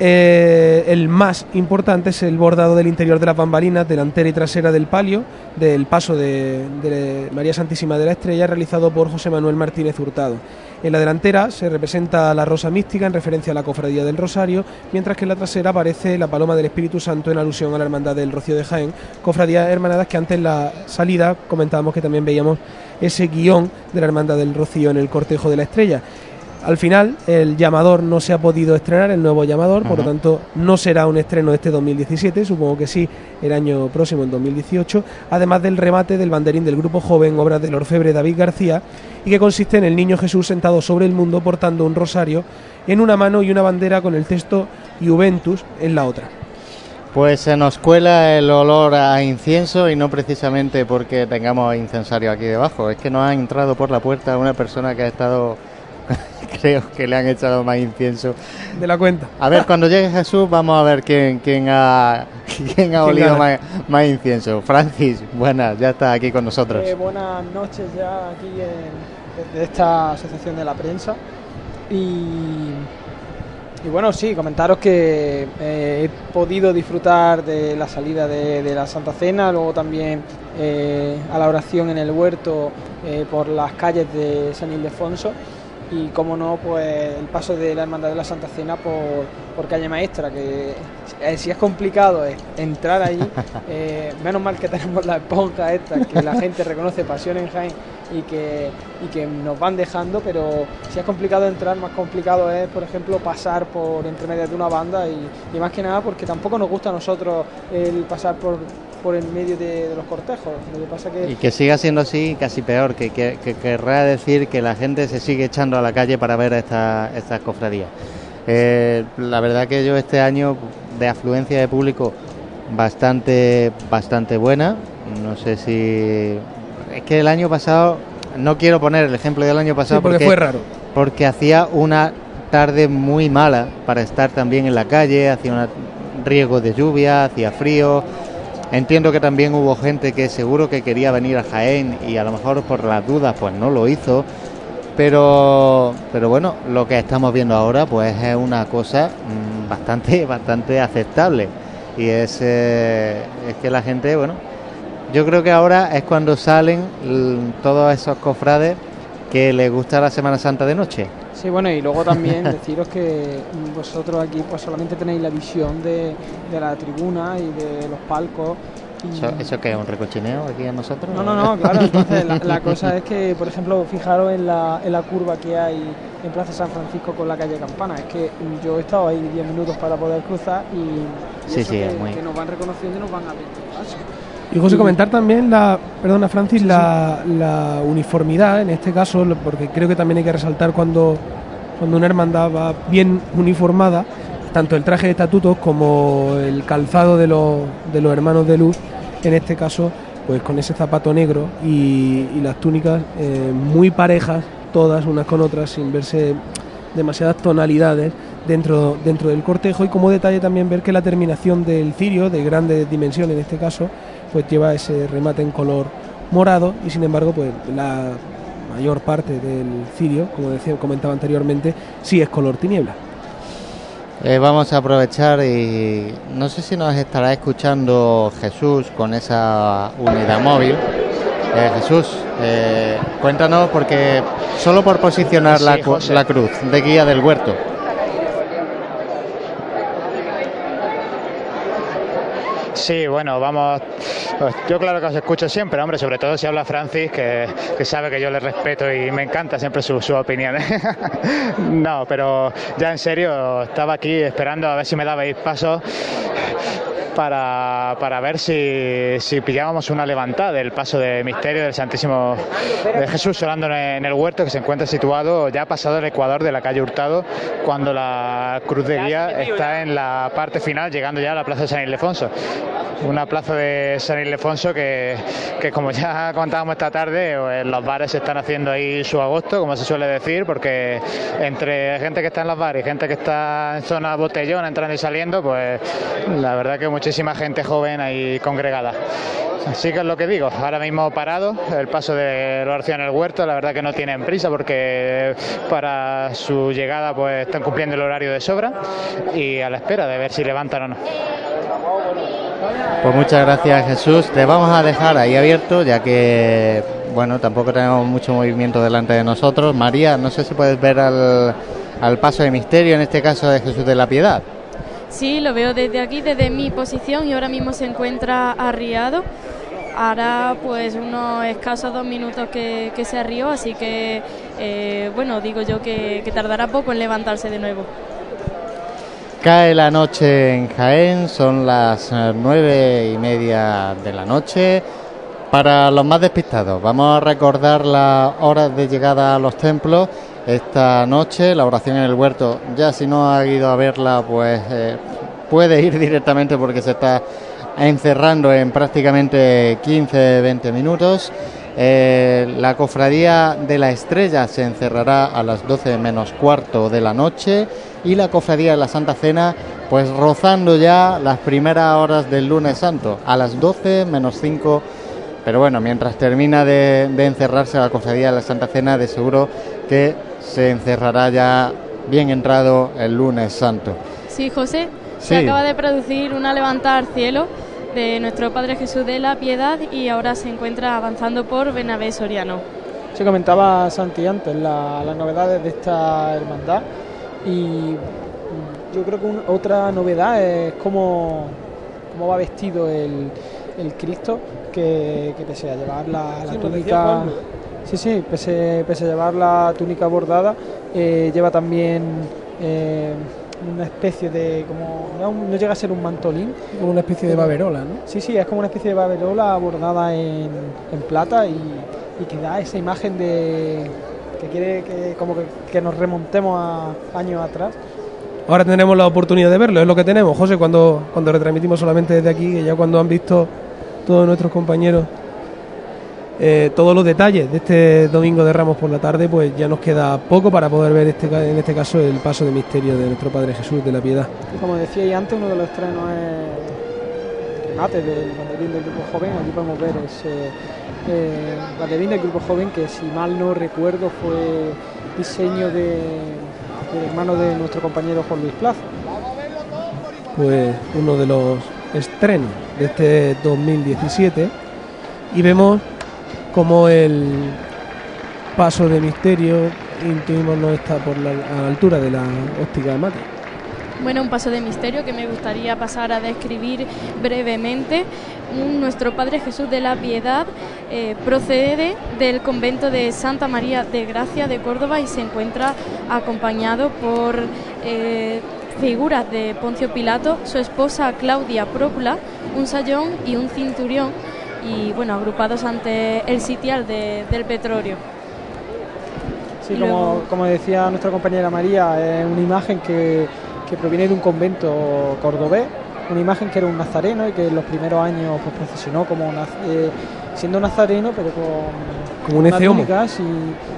eh, el más importante es el bordado del interior de las bambalinas, delantera y trasera del palio, del paso de, de María Santísima de la Estrella, realizado por José Manuel Martínez Hurtado. En la delantera se representa la rosa mística en referencia a la cofradía del Rosario, mientras que en la trasera aparece la paloma del Espíritu Santo en alusión a la hermandad del Rocío de Jaén, cofradías hermanadas que antes en la salida comentábamos que también veíamos ese guion de la hermandad del Rocío en el cortejo de la estrella. Al final, el llamador no se ha podido estrenar, el nuevo llamador, por lo tanto, no será un estreno este 2017, supongo que sí, el año próximo, en 2018, además del remate del banderín del grupo joven, obra del orfebre David García, y que consiste en el niño Jesús sentado sobre el mundo portando un rosario en una mano y una bandera con el texto Juventus en la otra. Pues se nos cuela el olor a incienso y no precisamente porque tengamos incensario aquí debajo, es que nos ha entrado por la puerta una persona que ha estado creo que le han echado más incienso. De la cuenta. A ver, cuando llegue Jesús, vamos a ver quién, quién ha, quién ha olido más, más, incienso. Francis, buenas, ya está aquí con nosotros. Eh, buenas noches ya aquí en, desde esta asociación de la prensa. Y, y bueno, sí, comentaros que eh, he podido disfrutar de la salida de, de la Santa Cena, luego también eh, a la oración en el huerto por las calles de San Ildefonso y como no pues el paso de la hermandad de la Santa Cena por, por calle maestra que eh, si es complicado es entrar allí eh, menos mal que tenemos la esponja esta que la gente reconoce pasión en Jaén y que, y que nos van dejando pero si es complicado entrar más complicado es por ejemplo pasar por entre medias de una banda y, y más que nada porque tampoco nos gusta a nosotros el pasar por por el medio de, de, los cortejos. Lo que pasa que... Y que siga siendo así, casi peor, que, que, que, querrá decir que la gente se sigue echando a la calle para ver estas esta cofradías. Eh, la verdad que yo este año de afluencia de público bastante, bastante buena. No sé si... Es que el año pasado, no quiero poner el ejemplo del año pasado sí, porque, porque fue raro. Porque hacía una tarde muy mala para estar también en la calle, hacía un riesgo de lluvia, hacía frío, Entiendo que también hubo gente que seguro que quería venir a Jaén y a lo mejor por las dudas pues no lo hizo. Pero, pero bueno, lo que estamos viendo ahora pues es una cosa mmm, bastante, bastante aceptable. Y es, eh, es que la gente, bueno, yo creo que ahora es cuando salen todos esos cofrades que les gusta la Semana Santa de noche. Sí, bueno, y luego también deciros que vosotros aquí pues solamente tenéis la visión de, de la tribuna y de los palcos. Y... ¿Eso, ¿Eso qué es? ¿Un recochineo aquí a nosotros? No, no, no, claro. Entonces, la, la, cosa es que, por ejemplo, fijaros en la, en la curva que hay en Plaza San Francisco con la calle Campana. Es que yo he estado ahí 10 minutos para poder cruzar y, y sí, eso sí, que, es muy... que nos van reconociendo y nos van abriendo paso. Y José, comentar también la, perdona Francis, la, sí. la, uniformidad en este caso, porque creo que también hay que resaltar cuando, cuando una hermandad va bien uniformada, tanto el traje de estatutos como el calzado de los, de los hermanos de luz, en este caso, pues con ese zapato negro y, y las túnicas eh, muy parejas, todas unas con otras, sin verse demasiadas tonalidades dentro, dentro del cortejo y como detalle también ver que la terminación del cirio, de grandes dimensiones en este caso, pues lleva ese remate en color morado y sin embargo pues la mayor parte del cirio, como decía, comentaba anteriormente, sí es color tiniebla. Eh, vamos a aprovechar y no sé si nos estará escuchando Jesús con esa unidad móvil. Eh, Jesús, eh, cuéntanos porque solo por posicionar sí, la, la cruz de guía del huerto. Sí, bueno, vamos. Pues yo, claro que os escucho siempre, hombre, sobre todo si habla Francis, que, sabe que yo le respeto y me encanta siempre su, su opinión. no, pero ya en serio, estaba aquí esperando a ver si me dabais paso para, para ver si, pillábamos una levantada del paso de misterio del Santísimo de Jesús orando en el huerto que se encuentra situado ya pasado el ecuador de la calle Hurtado cuando la cruz de guía está en la parte final llegando ya a la plaza de San Ildefonso. Una plaza de San Ildefonso que, que como ya contábamos esta tarde, en los bares se están haciendo ahí su agosto, como se suele decir, porque entre gente que está en los bares y gente que está en zona botellón entrando y saliendo, pues la verdad que muchísima gente joven ahí congregada. Así que es lo que digo, ahora mismo parado, el paso de los en el huerto, la verdad que no tienen prisa porque para su llegada pues están cumpliendo el horario de sobra y a la espera de ver si levantan o no. Pues muchas gracias Jesús, te vamos a dejar ahí abierto ya que bueno, tampoco tenemos mucho movimiento delante de nosotros. María, no sé si puedes ver al, al paso de misterio, en este caso de Jesús de la Piedad. Sí, lo veo desde aquí, desde mi posición y ahora mismo se encuentra arriado. Hará pues unos escasos dos minutos que, se arrió, así que eh, bueno, digo yo que, tardará poco en levantarse de nuevo. Cae la noche en Jaén, son las eh, nueve y media de la noche. Para los más despistados, vamos a recordar las horas de llegada a los templos esta noche. La oración en el huerto, ya si no ha ido a verla, pues eh, puede ir directamente porque se está encerrando en prácticamente 15-20 minutos. Eh, la cofradía de la estrella se encerrará a las 12 menos cuarto de la noche y la cofradía de la Santa Cena pues rozando ya las primeras horas del lunes santo a las 12 menos 5 pero bueno, mientras termina de, de encerrarse la cofradía de la Santa Cena de seguro que se encerrará ya bien entrado el lunes santo. Sí, José, se acaba de producir una levantada al cielo de nuestro Padre Jesús de la Piedad y ahora se encuentra avanzando por Benavés Soriano. Se comentaba Santi antes las novedades de esta hermandad y yo creo que otra novedad es cómo, cómo va vestido el, el Cristo, que, que pese a llevar la, la túnica Sí, sí, pese, pese a llevar la túnica bordada, eh, lleva también eh, una especie de. como no, llega a ser un mantolín. Como una especie de baberola, ¿no? Sí, sí, es como una especie de baberola bordada en, plata y, que da esa imagen de. que quiere que, como que, nos remontemos a años atrás. Ahora tendremos la oportunidad de verlo, es lo que tenemos, José, cuando, cuando retransmitimos solamente desde aquí, que ya cuando han visto todos nuestros compañeros eh, todos los detalles de este domingo de Ramos por la tarde, pues ya nos queda poco para poder ver este, en este caso el paso de misterio de nuestro Padre Jesús de la Piedad. como decía antes, uno de los estrenos es el remate del banderín del grupo joven. Aquí podemos ver ese eh, banderín del grupo joven que, si mal no recuerdo, fue diseño de, del hermano de nuestro compañero Juan Luis Plaza. Pues uno de los estrenos de este 2017 y vemos como el paso de misterio intuimos no está por la, a la altura de la óptica de mate. Bueno, un paso de misterio que me gustaría pasar a describir brevemente. Nuestro Padre Jesús de la Piedad eh, procede del convento de Santa María de Gracia de Córdoba y se encuentra acompañado por eh, figuras de Poncio Pilato, su esposa Claudia Prócula, un sayón y un cinturión y bueno, agrupados ante el sitial del petróleo. Sí, como, como, decía nuestra compañera María, es una imagen que, que, proviene de un convento cordobés, una imagen que era un nazareno y que en los primeros años pues, procesionó como eh, siendo nazareno, pero con, como un neceomo.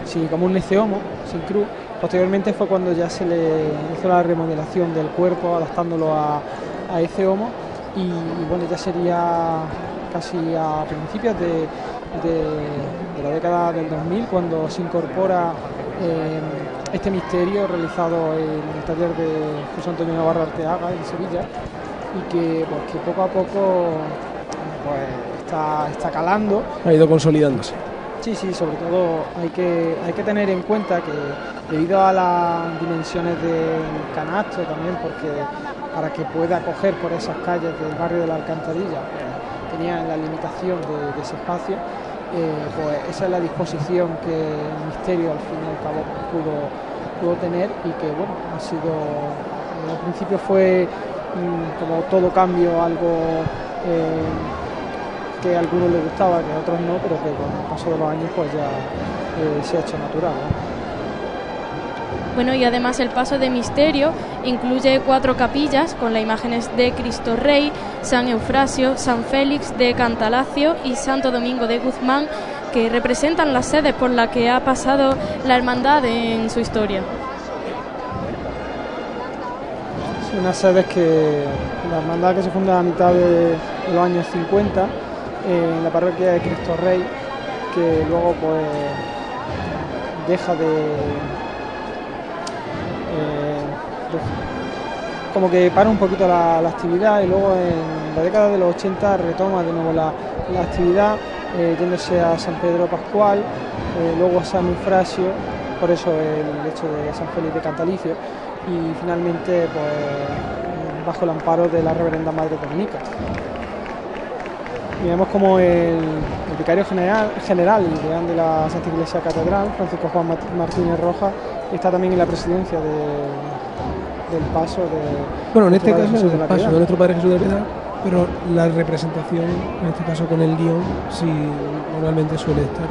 sí, como un neceomo, sin cruz. Posteriormente fue cuando ya se le hizo la remodelación del cuerpo, adaptándolo a, a ese homo, y bueno, ya sería casi a principios de, la década del 2000, cuando se incorpora eh, este misterio realizado en el taller de José Antonio Navarro Arteaga en Sevilla y que, pues, que poco a poco pues, está, está calando. Ha ido consolidándose. Sí, sí, sobre todo hay que, hay que tener en cuenta que debido a las dimensiones del canasto también, porque para que pueda coger por esas calles del barrio de la Alcantarilla, tenía la limitación de, ese espacio, eh, pues esa es la disposición que el Misterio al fin y al cabo pudo, pudo tener y que bueno, ha sido, eh, al principio fue mm, como todo cambio algo eh, que a algunos les gustaba, que a otros no, pero que con el paso de los años pues ya se ha hecho natural. Bueno, y además el paso de misterio incluye cuatro capillas con las imágenes de Cristo Rey, San Eufrasio, San Félix de Cantalacio y Santo Domingo de Guzmán, que representan las sedes por las que ha pasado la hermandad en su historia. Sí, unas sedes que la hermandad que se funda a mitad de los años 50 eh, en la parroquia de Cristo Rey, que luego pues deja de, como que para un poquito la, actividad y luego en la década de los 80 retoma de nuevo la, actividad eh, yéndose a San Pedro Pascual, eh, luego a San Eufrasio, por eso el hecho de San Félix de Cantalicio y finalmente pues bajo el amparo de la Reverenda Madre Dominica. Y vemos como el, vicario general, general de la Santa Iglesia Catedral, Francisco Juan Martínez Rojas, está también en la presidencia de- del paso de. Bueno, en este caso Jesús de paso Piedad. de nuestro Padre Jesús de la Piedad, pero la representación, en este caso con el guion, sí normalmente suele estar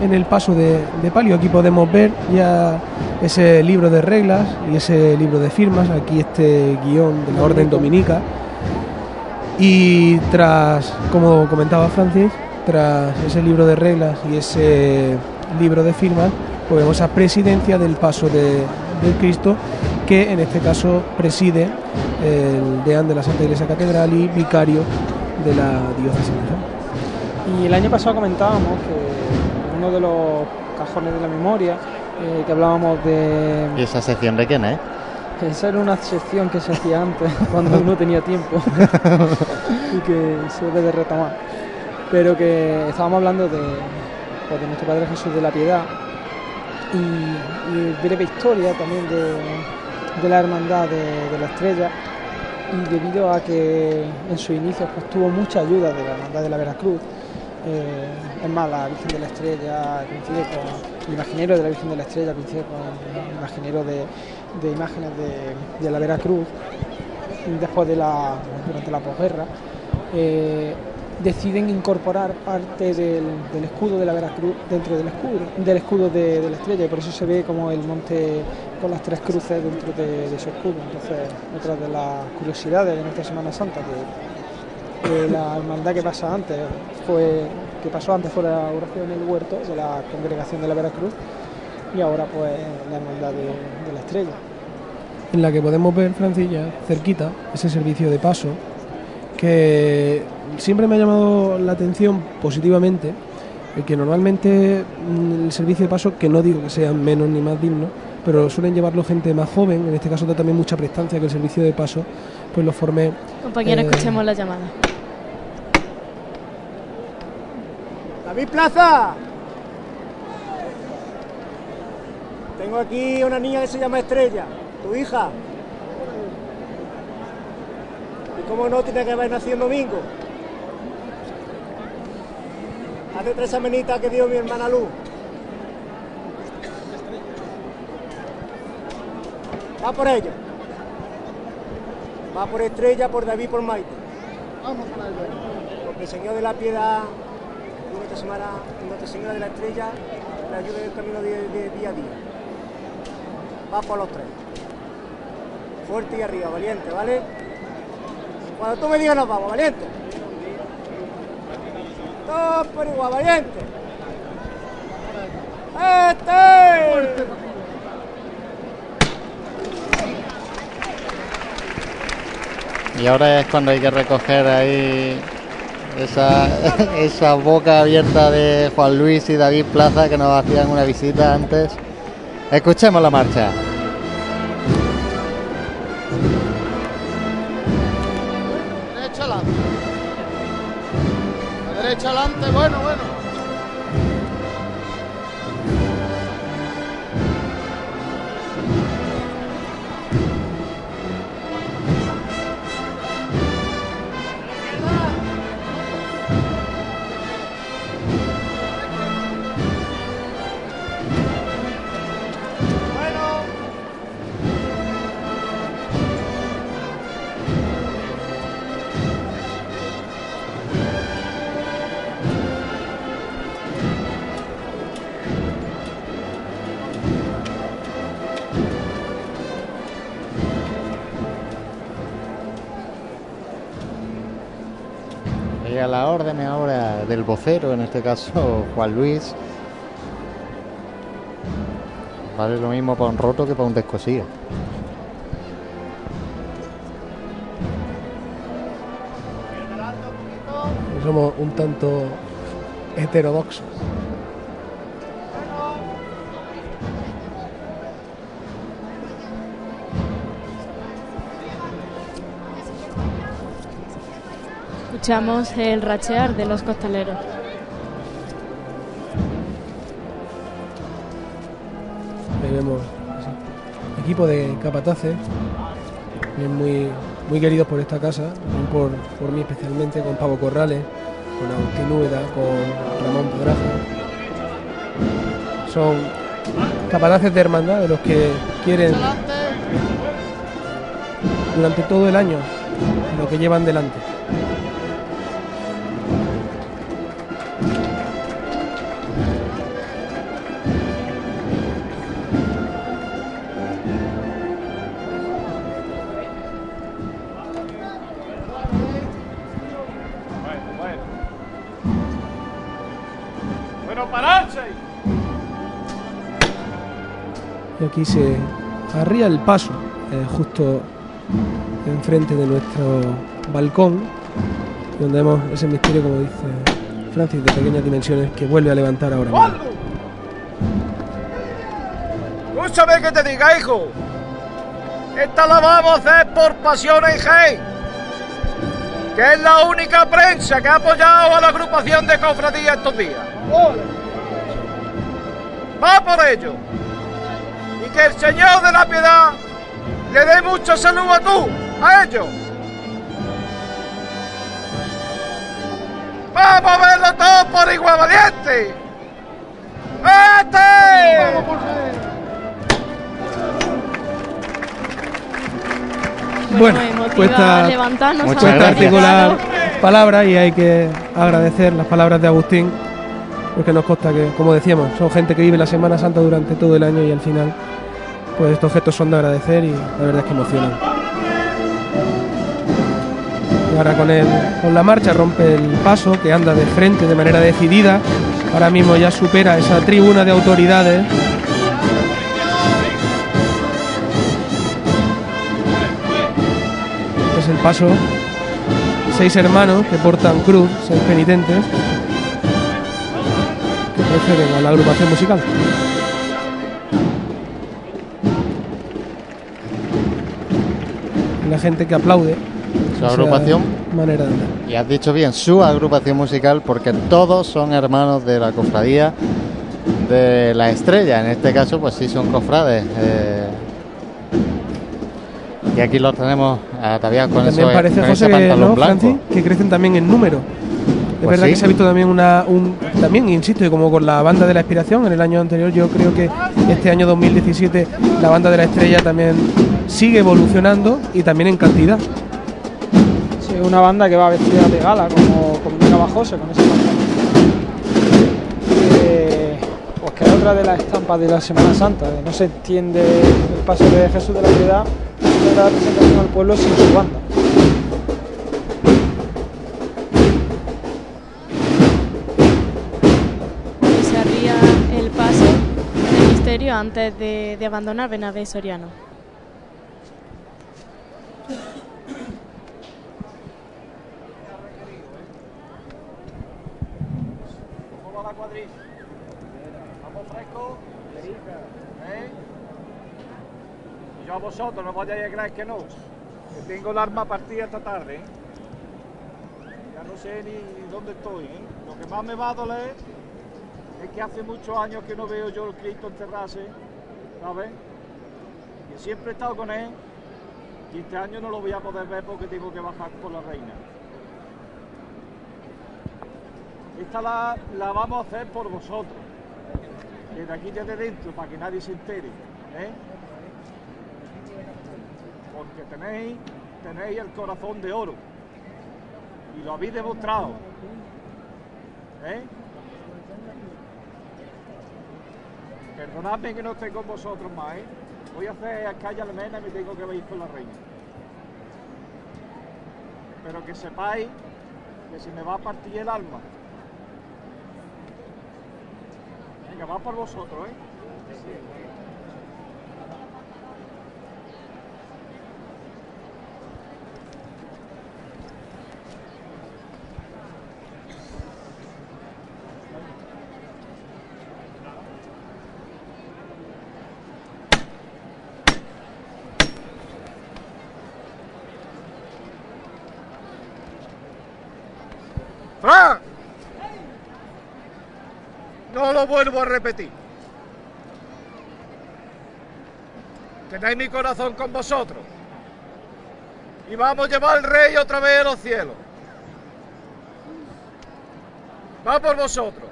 en, en el paso de, de palio. Aquí podemos ver ya ese libro de reglas y ese libro de firmas, aquí este guion de la Orden Dominica. Y tras, como comentaba Francis, tras ese libro de reglas y ese libro de firmas, pues vemos esa presidencia del paso de, del Cristo, que en este caso preside el deán de la Santa Iglesia Catedral y vicario de la diócesis. Y el año pasado comentábamos que en uno de los cajones de la memoria, eh, que hablábamos de. ¿Y esa sección de quién es? Esa era una sección que se hacía antes, cuando uno tenía tiempo y que se debe de retomar. Pero que estábamos hablando de, pues, de nuestro Padre Jesús de la Piedad y, y breve historia también de, de la Hermandad de, la Estrella. Y debido a que en sus inicios pues, tuvo mucha ayuda de la Hermandad de la Veracruz, eh, es más, la Virgen de la Estrella coincide con el imaginero de la Virgen de la Estrella, coincide con el imaginero de, de imágenes de, de la Veracruz después de la durante la posguerra. eh, deciden incorporar parte del, escudo de la Veracruz dentro del escudo, del escudo de, la estrella y por eso se ve como el monte con las tres cruces dentro de, de su escudo. Entonces, otra de las curiosidades de nuestra Semana Santa, que, la hermandad que pasa antes fue que pasó antes fue la oración en el huerto de la congregación de la Veracruz y ahora pues la hermandad de, de la estrella. en la que podemos ver, Francis, ya cerquita, ese servicio de paso, que siempre me ha llamado la atención positivamente, el que normalmente mm, el servicio de paso, que no digo que sean menos ni más dignos, pero suelen llevarlo gente más joven, en este caso da también mucha prestancia que el servicio de paso pues lo forme... Compañero, eh, escuchemos la llamada. David Plaza. Tengo aquí una niña que se llama Estrella, tu hija. ¿Y cómo no tiene que haber nacido en domingo? Hace tres semanitas que dio mi hermana Luz. Va por ella. Va por Estrella, por David, por Maite. Vamos con Porque el Señor de la Piedad y Nuestra, semana, Nuestra Señora de la Estrella le ayude en el camino de, de día a día. Va por los tres. Fuerte y arriba, valiente, ¿vale? Cuando tú me digas nos vamos, valiente. Todos por igual, valiente. ¡Este! Y ahora es cuando hay que recoger ahí esa, esa boca abierta de Juan Luis y David Plaza que nos hacían una visita antes. Escuchemos la marcha. Derecha adelante, bueno, bueno. A las órdenes ahora del vocero, en este caso Juan Luis. Vale lo mismo para un roto que para un descosido. Somos un tanto heterodoxos. Escuchamos el rachear de los costaleros. Ahí vemos sí, equipo de capataces, bien muy, muy queridos por esta casa, por, por mí especialmente, con Pavo Corrales, con Agustín Úbeda, con Ramón Pedraza. Son capataces de hermandad, de los que quieren durante todo el año lo que llevan delante. Aquí se arría el paso, eh, justo enfrente de nuestro balcón, donde vemos ese misterio, como dice Francis, de pequeñas dimensiones, que vuelve a levantar ahora mismo. Escúchame que te diga, hijo. Esta la vamos a hacer por Pasión en Jaén. Que es la única prensa que ha apoyado a la agrupación de cofradías estos días. Va por ello. Que el Señor de la Piedad le dé mucha salud a tú, a ellos. ¡Vamos a verlo todo por igual valiente! ¡Vete! Bueno, emotiva cuesta, cuesta articular palabras y hay que agradecer las palabras de Agustín, porque nos consta que, como decíamos, son gente que vive la Semana Santa durante todo el año y al final, pues estos gestos son de agradecer y la verdad es que emocionan. Y ahora con, el, con la marcha rompe el paso, que anda de frente de manera decidida. Ahora mismo ya supera esa tribuna de autoridades. Es el paso. Seis hermanos que portan cruz, seis penitentes, que preceden a la agrupación musical. La gente que aplaude. Su agrupación. Manera de andar. Y has dicho bien, su agrupación musical, porque todos son hermanos de la cofradía de la estrella. En este caso, pues sí, son cofrades. eh. y aquí los tenemos ataviados con, También parece, con José, ese que, pantalón ¿no, blanco. Francis? que crecen también en número. Es Pues verdad sí. que se ha visto también una. Un, también, insisto, y como con la banda de la inspiración en el año anterior, yo creo que este año 2017 la banda de la estrella también sigue evolucionando y también en cantidad. Sí, una banda que va vestida de gala, como, como Mega Bajose, con ese. Eh, pues que es otra de las estampas de la Semana Santa, de no se entiende el paso de Jesús de la Piedad de la presentación al pueblo sin su banda. Y se arría el paso del misterio antes de, de abandonar Bernabé Soriano. ¿Cómo va la cuadrilla? ¿Vamos frescos? ¿Eh? Y yo a vosotros, no vayáis a creer que no. Que tengo el arma partida esta tarde, ¿eh? Ya no sé ni dónde estoy, ¿eh? Lo que más me va a doler es que hace muchos años que no veo yo el Cristo enterrarse, ¿sabes? Que siempre he estado con él y este año no lo voy a poder ver porque tengo que bajar por la reina. Esta la, la vamos a hacer por vosotros. Desde aquí desde dentro, para que nadie se entere. ¿eh? Porque tenéis, tenéis el corazón de oro. Y lo habéis demostrado. ¿eh? Perdonadme que no esté con vosotros más. ¿eh? Voy a hacer calle Almena y me tengo que ir con la reina. Pero que sepáis que se me va a partir el alma. Venga, va por vosotros, ¿eh? No lo vuelvo a repetir. Tenéis mi corazón con vosotros. Y vamos a llevar al rey otra vez a los cielos. Va por vosotros.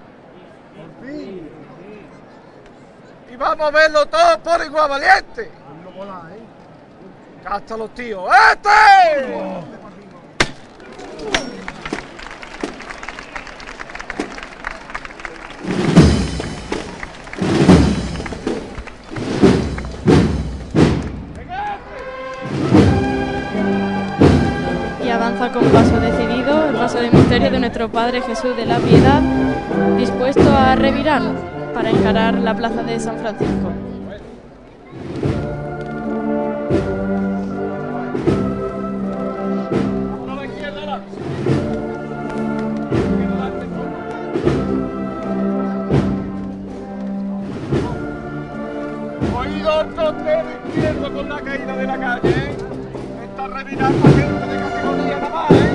Y vamos a verlo todos por igual valiente. Hasta los tíos. ¡Este! Avanza con paso decidido, el paso de misterio de nuestro Padre Jesús de la Piedad, dispuesto a revirar para encarar la plaza de San Francisco. Con la caída de la calle, Está revirando gente de categoría nada más, ¿eh?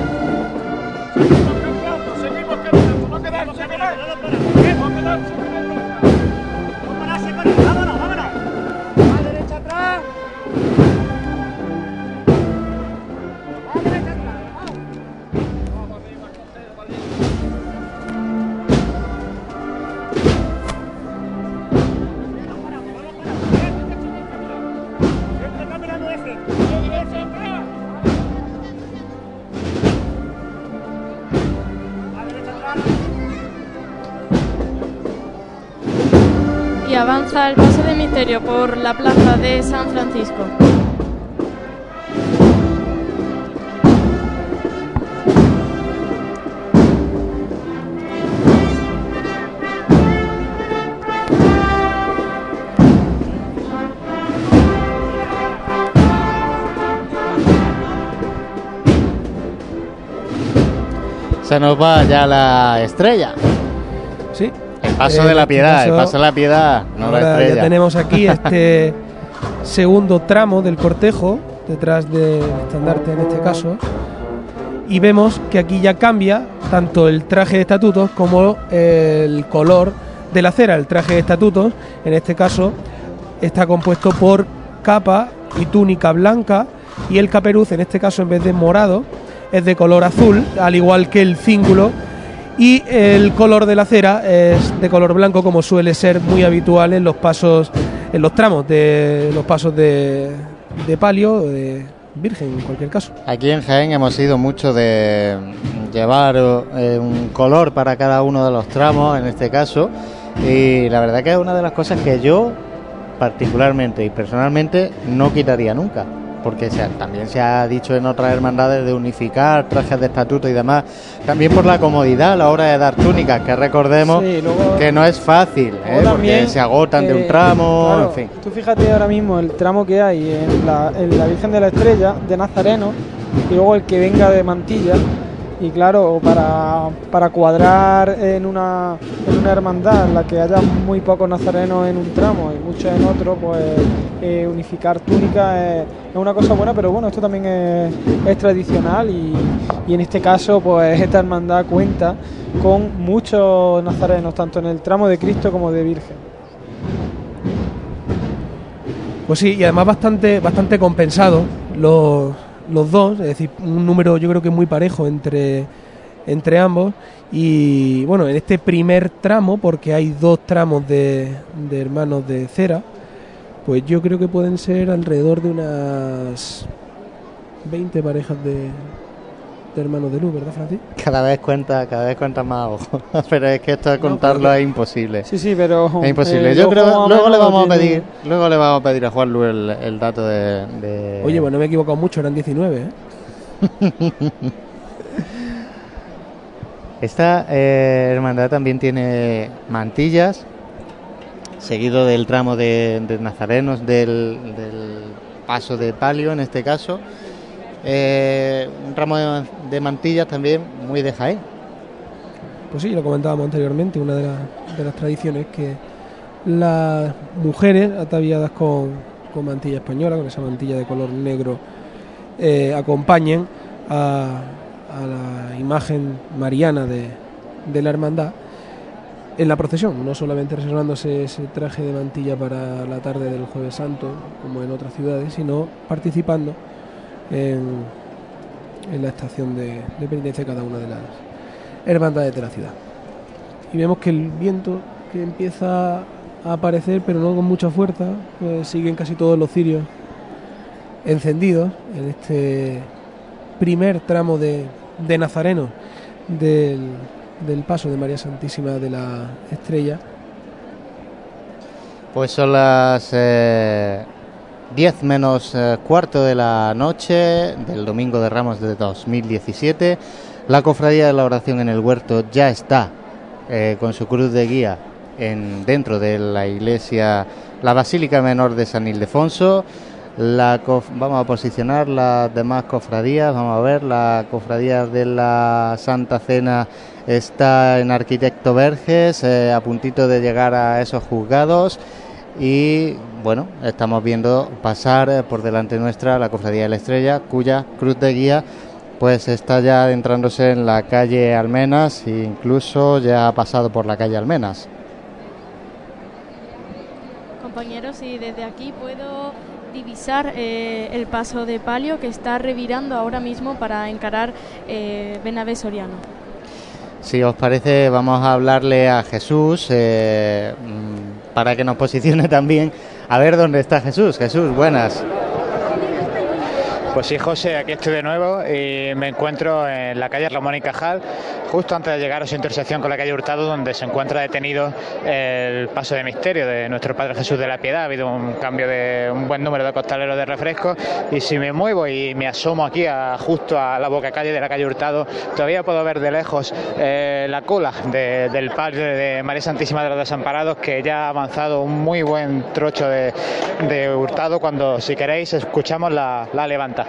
Seguimos cambiando, seguimos cambiando, no quedamos, no quedamos. No quedamos, ¡Vámonos, Avanza el paso de misterio por la plaza de San Francisco. Se nos va ya la estrella. Sí. El paso Eh, de la piedad, el paso- de la piedad, no la Ahora estrella. ya tenemos aquí este segundo tramo del cortejo, detrás del estandarte en este caso. Y vemos que aquí ya cambia tanto el traje de estatutos como el color de la cera. El traje de estatutos, en este caso, está compuesto por capa y túnica blanca y el caperuz, en este caso, en vez de morado, es de color azul, al igual que el cíngulo y el color de la cera es de color blanco como suele ser muy habitual en los pasos en los tramos de los pasos de, de palio de virgen en cualquier caso. Aquí en Jaén hemos sido mucho de llevar eh, un color para cada uno de los tramos, en este caso, y la verdad que es una de las cosas que yo particularmente y personalmente no quitaría nunca, porque se también se ha dicho en otras hermandades de unificar trajes de estatuto y demás, también por la comodidad a la hora de dar túnicas, que recordemos Sí, luego- que no es fácil, ¿eh? Porque se agotan de un tramo, claro, en fin. Tú fíjate ahora mismo el tramo que hay en la, en la Virgen de la Estrella de Nazareno y luego el que venga de Mantilla. Y claro, para, para cuadrar en una, en una hermandad en la que haya muy pocos nazarenos en un tramo y muchos en otro, pues eh, unificar túnicas es, es una cosa buena, pero bueno, esto también es, es tradicional y, y en este caso, pues esta hermandad cuenta con muchos nazarenos, tanto en el tramo de Cristo como de Virgen. pues sí y además bastante bastante compensado los, los dos es decir un número yo creo que muy parejo entre entre ambos. Y bueno en este primer tramo porque hay dos tramos de, de hermanos de cera pues yo creo que pueden ser alrededor de unas 20 parejas de, de hermanos de luz verdad Francis Cada vez cuenta, cada vez cuenta más ojo. pero es que esto de contarlo es imposible. Sí, sí, pero Es imposible. eh, Yo ojo creo luego le vamos a pedir, luego le vamos a pedir a Juan Luis el, el dato de, de- Oye, pues no me he equivocado mucho, eran 19, ¿eh? Esta eh, hermandad también tiene mantillas, seguido del tramo de, de nazarenos del, del paso de palio en este caso. Eh, un ramo de, mantillas también muy de Jaén. Pues sí, lo comentábamos anteriormente, una de las tradiciones que las mujeres ataviadas con, con mantilla española, con esa mantilla de color negro, eh, acompañen a, a la imagen mariana de, de la hermandad en la procesión, no solamente reservándose ese traje de mantilla para la tarde del Jueves Santo, como en otras ciudades, sino participando en, la estación de, de de cada una de las hermandades de la ciudad. Y vemos que el viento que empieza a aparecer, pero no con mucha fuerza, pues siguen casi todos los cirios encendidos en este primer tramo de, de Nazareno del, del paso de María Santísima de la Estrella. Pues son las eh, 10 menos eh, cuarto de la noche del Domingo de Ramos de 2017. La Cofradía de la Oración en el Huerto ya está eh, con su cruz de guía en, dentro de la iglesia, la Basílica Menor de San Ildefonso. La vamos a posicionar las demás cofradías, vamos a ver, la cofradía de la Santa Cena está en Arquitecto Verges, eh, a puntito de llegar a esos juzgados y bueno, estamos viendo pasar eh, por delante nuestra la cofradía de la Estrella, cuya cruz de guía pues está ya adentrándose en la calle Almenas e incluso ya ha pasado por la calle Almenas. Compañeros, y desde aquí puedo divisar eh, el paso de palio que está revirando ahora mismo para encarar eh, Bernabé Soriano. Si os parece, vamos a hablarle a Jesús eh, para que nos posicione también. A ver dónde está Jesús. Jesús, buenas. Pues sí, José, aquí estoy de nuevo y me encuentro en la calle Ramón y Cajal, justo antes de llegar a su intersección con la calle Hurtado, donde se encuentra detenido el paso de misterio de nuestro Padre Jesús de la Piedad. Ha habido un cambio de un buen número de costaleros de refrescos y si me muevo y me asomo aquí a, justo a la boca calle de la calle Hurtado, todavía puedo ver de lejos eh, la cola de- del Padre de María Santísima de los Desamparados, que ya ha avanzado un muy buen trocho de, Hurtado cuando, si queréis, escuchamos la, la levanta.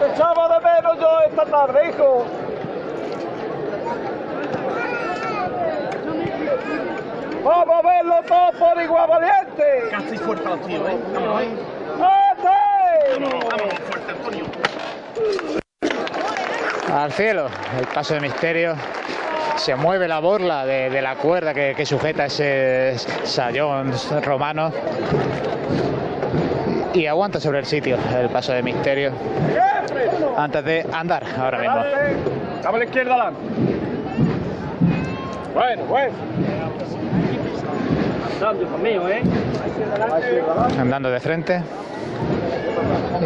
Te echaba de menos yo esta tarde, hijo. Vamos a verlo todo por igual valiente. Casi fuerte al tío, ¿eh? Vamos ahí. Vamos, fuerte, Antonio. Al cielo, el paso de misterio. Se mueve la borla de, de la cuerda que, que sujeta ese sayón romano. Y aguanta sobre el sitio el paso de misterio. Antes de andar ahora mismo. Dame a la izquierda adelante. Bueno, bueno. Andando conmigo, ¿eh? Andando de frente.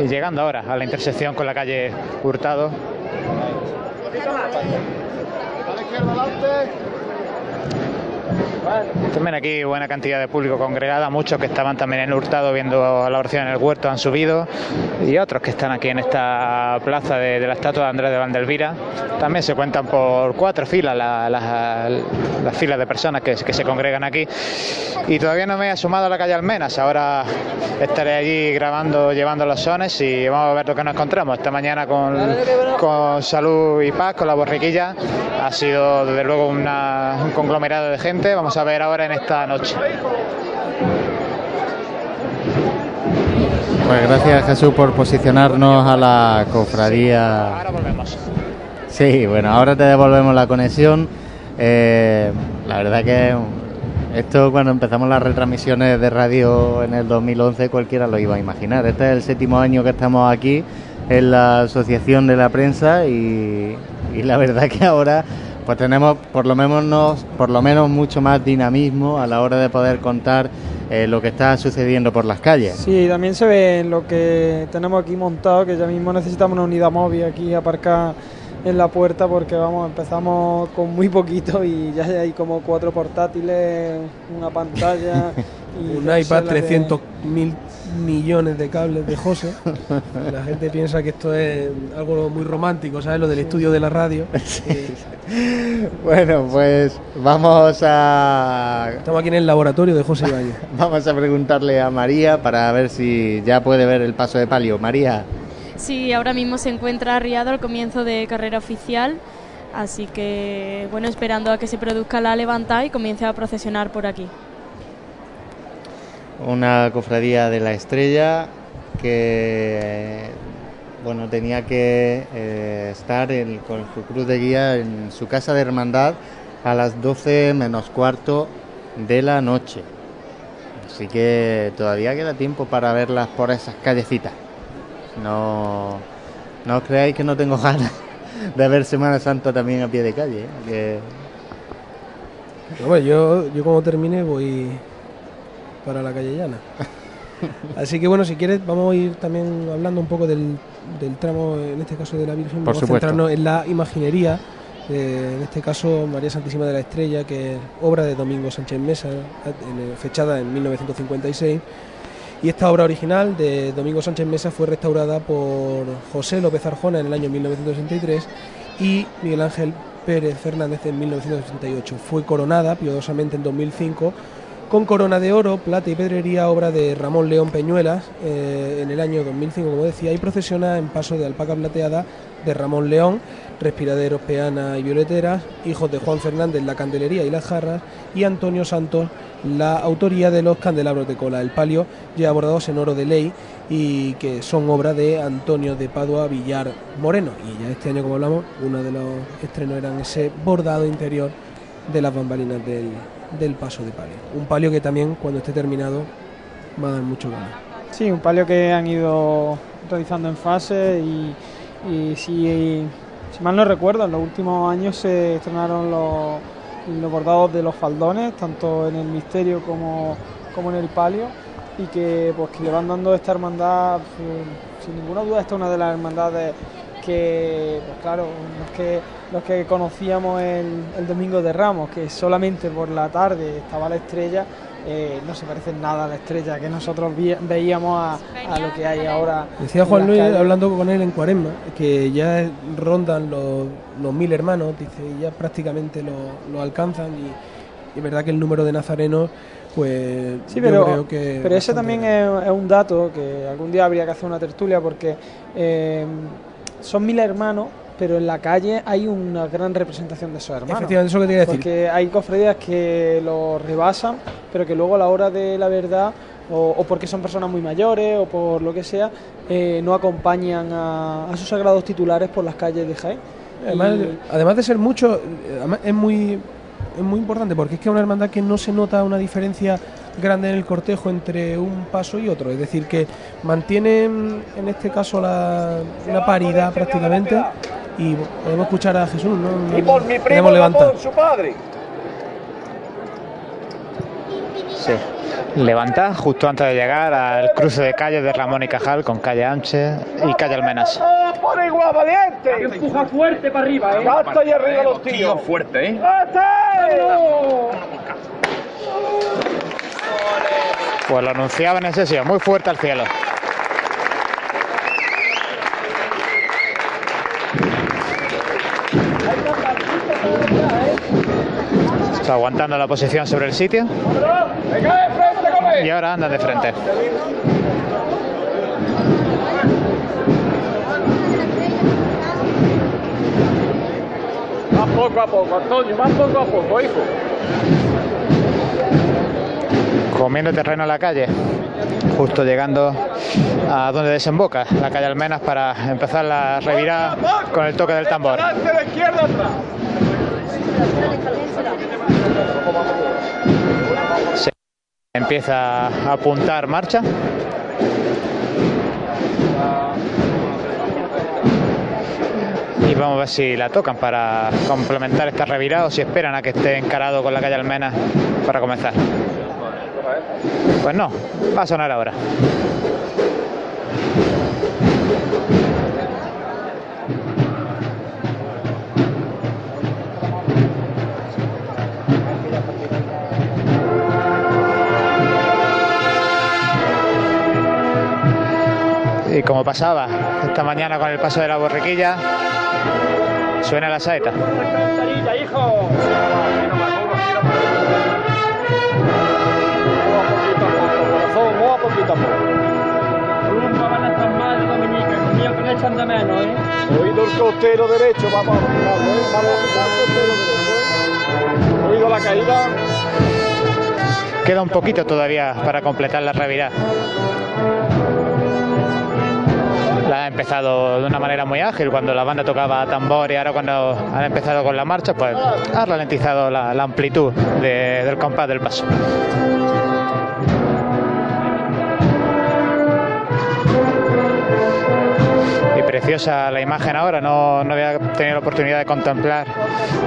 Y llegando ahora a la intersección con la calle Hurtado. A la izquierda adelante. También aquí buena cantidad de público congregada, muchos que estaban también en Hurtado viendo la oración en el huerto han subido y otros que están aquí en esta plaza de, la estatua de Andrés de Vandelvira. También se cuentan por cuatro filas la- la- las filas de personas que, se congregan aquí. Y todavía no me he asomado a la calle Almenas, ahora estaré allí grabando, llevando los sones y vamos a ver lo que nos encontramos. Esta mañana con, con Salud y Paz, con la borriquilla, ha sido desde luego una- un conglomerado de gente. Vamos a ver ahora en esta noche. Pues gracias Jesús por posicionarnos a la cofradía. Ahora volvemos. Sí, bueno, ahora te devolvemos la conexión. Eh, la verdad que esto cuando empezamos las retransmisiones de radio en el 2011 cualquiera lo iba a imaginar. Este es el séptimo año que estamos aquí en la Asociación de la Prensa y, y la verdad que ahora pues tenemos por lo menos no, por lo menos mucho más dinamismo a la hora de poder contar eh, lo que está sucediendo por las calles. Sí, también se ve lo que tenemos aquí montado, que ya mismo necesitamos una unidad móvil aquí aparcada en la puerta porque vamos, empezamos con muy poquito y ya hay como cuatro portátiles, una pantalla. y un iPad 300.000 millones de cables de José. La gente piensa que esto es algo muy romántico, ¿sabes? Lo del estudio de la radio. Bueno, pues vamos a Estamos aquí en el laboratorio de José Ibáñez. vamos a preguntarle a María para ver si ya puede ver el paso de palio. María, Sí, ahora mismo se encuentra arriado al comienzo de carrera oficial, así que bueno, esperando a que se produzca la levantada y comience a procesionar por aquí. Una cofradía de la estrella que bueno tenía que eh, estar con su cruz de guía en su casa de hermandad a las 12 menos cuarto de la noche. Así que todavía queda tiempo para verlas por esas callecitas. No, no os creáis que no tengo ganas de ver Semana Santa también a pie de calle. ¿eh? Que bueno, yo, yo como termine voy para la calle llana. Así que bueno, si quieres vamos a ir también hablando un poco del, del tramo, en este caso de la Virgen, Por vamos supuesto. a centrarnos en la imaginería, de, en este caso María Santísima de la Estrella, que es obra de Domingo Sánchez Mesa, en- fechada en 1956. Y esta obra original de Domingo Sánchez Mesa fue restaurada por José López Arjona en el año 1963 y Miguel Ángel Pérez Fernández en 1968. Fue coronada piadosamente en 2005 con corona de oro, plata y pedrería, obra de Ramón León Peñuelas eh, en el año 2005, como decía, y procesiona en paso de alpaca plateada de Ramón León, respiraderos, peana y violeteras, hijos de Juan Fernández, la candelería y las jarras, y Antonio Santos, la autoría de los candelabros de cola. El palio lleva bordados en oro de ley y que son obra de Antonio de Padua Villar Moreno. Y ya este año, como hablamos, uno de los estrenos eran ese bordado interior de las bambalinas del, del paso de palio. Un palio que también, cuando esté terminado, va a dar mucho ganas. Sí, un palio que han ido realizando en fase y, si, mal no recuerdo, en los últimos años se estrenaron los, los bordados de los faldones, tanto en el misterio como, como en el palio, y que pues que le van dando esta hermandad, sin, sin ninguna duda, esta es una de las hermandades que, pues claro, los que, los que conocíamos el, el Domingo de Ramos, que solamente por la tarde estaba la estrella, eh, no se parece nada a la estrella que nosotros veíamos a, a lo que hay ahora. Decía Juan Luis, calles. hablando con él en Cuaresma, que ya rondan los, los mil hermanos, dice, y ya prácticamente lo, lo alcanzan y, es verdad que el número de nazarenos, pues Sí, yo pero, creo que... pero ese también es, es un dato que algún día habría que hacer una tertulia porque eh, son mil hermanos, pero en la calle hay una gran representación de esos hermanos. Efectivamente, eso que te iba a decir. Porque hay cofradías que los rebasan, pero que luego a la hora de la verdad, o, o porque son personas muy mayores, o por lo que sea, eh, no acompañan a, a sus sagrados titulares por las calles de Jaén. Además, Y- además de ser mucho, es muy, es muy importante porque es que es una hermandad que no se nota una diferencia grande en el cortejo entre un paso y otro. Es decir, que mantienen en este caso la, una paridad prácticamente y podemos escuchar a Jesús, ¿no? Y por mi primo, no levantar. por su padre. Sí. Levanta justo antes de llegar al cruce de calles de Ramón y Cajal con calle Anche y calle Almenas. ¡Oh, por igual, valiente! Empuja fuerte para arriba, ¿eh? ¡Basta y arriba los tíos! fuerte, ¿eh? ¡Basta! Pues lo anunciaban en sesión, muy fuerte al cielo. Está aguantando la posición sobre el sitio y ahora andan de frente. Más poco a poco, Antonio, más poco a poco, hijo. comiendo terreno en la calle, justo llegando a donde desemboca la calle Almenas para empezar la revirada con el toque del tambor. Empieza a apuntar marcha. Y vamos a ver si la tocan para complementar esta revirada o si esperan a que esté encarado con la calle Almenas para comenzar. Pues no, va a sonar ahora. Como pasaba esta mañana con el paso de la borriquilla, suena la saeta. hijo! Muy a poquito a poco. Rumba van a estar mal, Dominica. Conmigo que me echan de menos, ¿eh? Oído el costero derecho, vamos a apuntarlo, ¿eh? Vamos a apuntar el costero derecho, ¿eh? Oído la caída. Queda un poquito todavía para completar la revirada. Ha empezado de una manera muy ágil cuando la banda tocaba tambor y ahora cuando han empezado con la marcha, pues ha ralentizado la, amplitud de- del compás del paso. Preciosa la imagen ahora, no, no había tenido la oportunidad de contemplar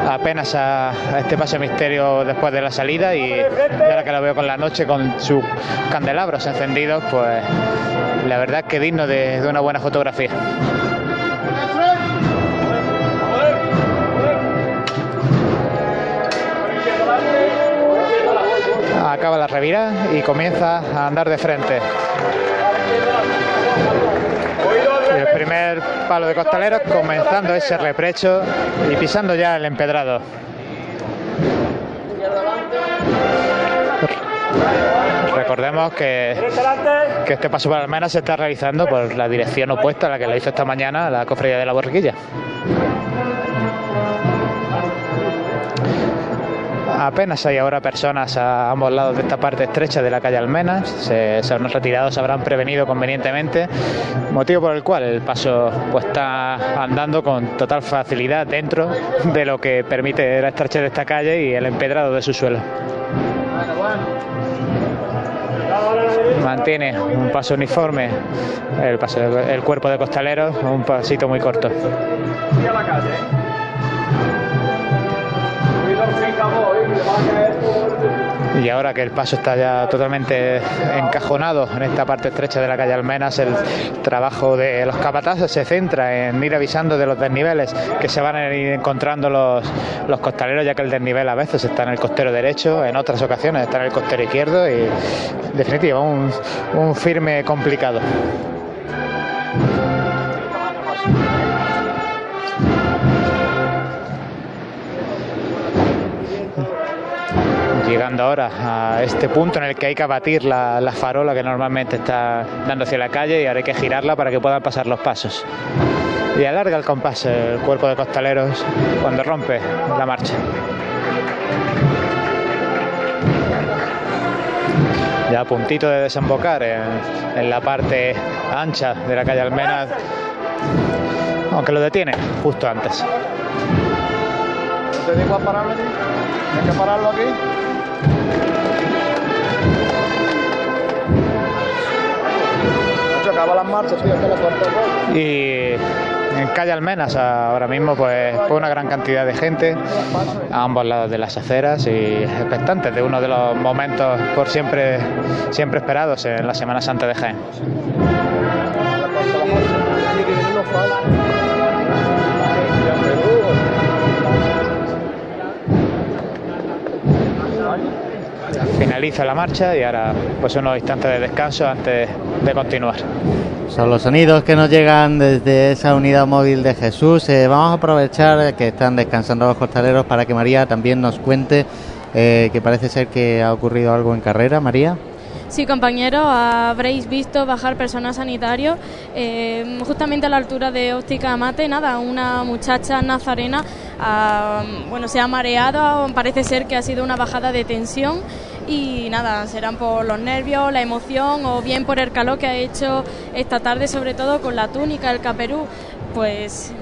apenas a, a este paso misterio después de la salida y, ahora que la veo con la noche con sus candelabros encendidos, pues la verdad que digno de, de una buena fotografía. Acaba la revira y comienza a andar de frente. El primer palo de costaleros comenzando ese reprecho y pisando ya el empedrado. Recordemos que, que este paso para Almena se está realizando por la dirección opuesta a la que lo hizo esta mañana la cofradía de la borriquilla. Apenas hay ahora personas a ambos lados de esta parte estrecha de la calle Almenas. Se, se habrán retirado, se habrán prevenido convenientemente, motivo por el cual el paso pues, está andando con total facilidad dentro de lo que permite la estrechez de esta calle y el empedrado de su suelo. Mantiene un paso uniforme el, paso- el cuerpo de costaleros, un pasito muy corto. Y ahora que el paso está ya totalmente encajonado en esta parte estrecha de la calle Almenas, el trabajo de los capataces se centra en ir avisando de los desniveles que se van a ir encontrando los, los costaleros, ya que el desnivel a veces está en el costero derecho, en otras ocasiones está en el costero izquierdo y, en definitiva, un, un firme complicado. Llegando ahora a este punto en el que hay que abatir la, la farola que normalmente está dando hacia la calle y ahora hay que girarla para que puedan pasar los pasos. Y alarga el compás el cuerpo de costaleros cuando rompe la marcha. Ya a puntito de desembocar en, la parte ancha de la calle Almenas, aunque lo detiene justo antes. ¿No te digo a? ¿Hay que pararlo aquí? Acaba las marchas, y en calle Almenas ahora mismo pues, pues una gran cantidad de gente a ambos lados de las aceras y expectantes de uno de los momentos por siempre siempre esperados en la Semana Santa de Jaén. Finaliza la marcha y ahora pues unos instantes de descanso antes de continuar. Son los sonidos que nos llegan desde esa unidad móvil de Jesús. Eh, vamos a aprovechar que están descansando los costaleros para que María también nos cuente eh, que parece ser que ha ocurrido algo en carrera, María. Sí, compañeros, habréis visto bajar personal sanitario eh, justamente a la altura de Óptica Amate. Nada, una muchacha nazarena ah, bueno, se ha mareado, parece ser que ha sido una bajada de tensión y nada, serán por los nervios, la emoción o bien por el calor que ha hecho esta tarde, sobre todo con la túnica, el caperú. Pues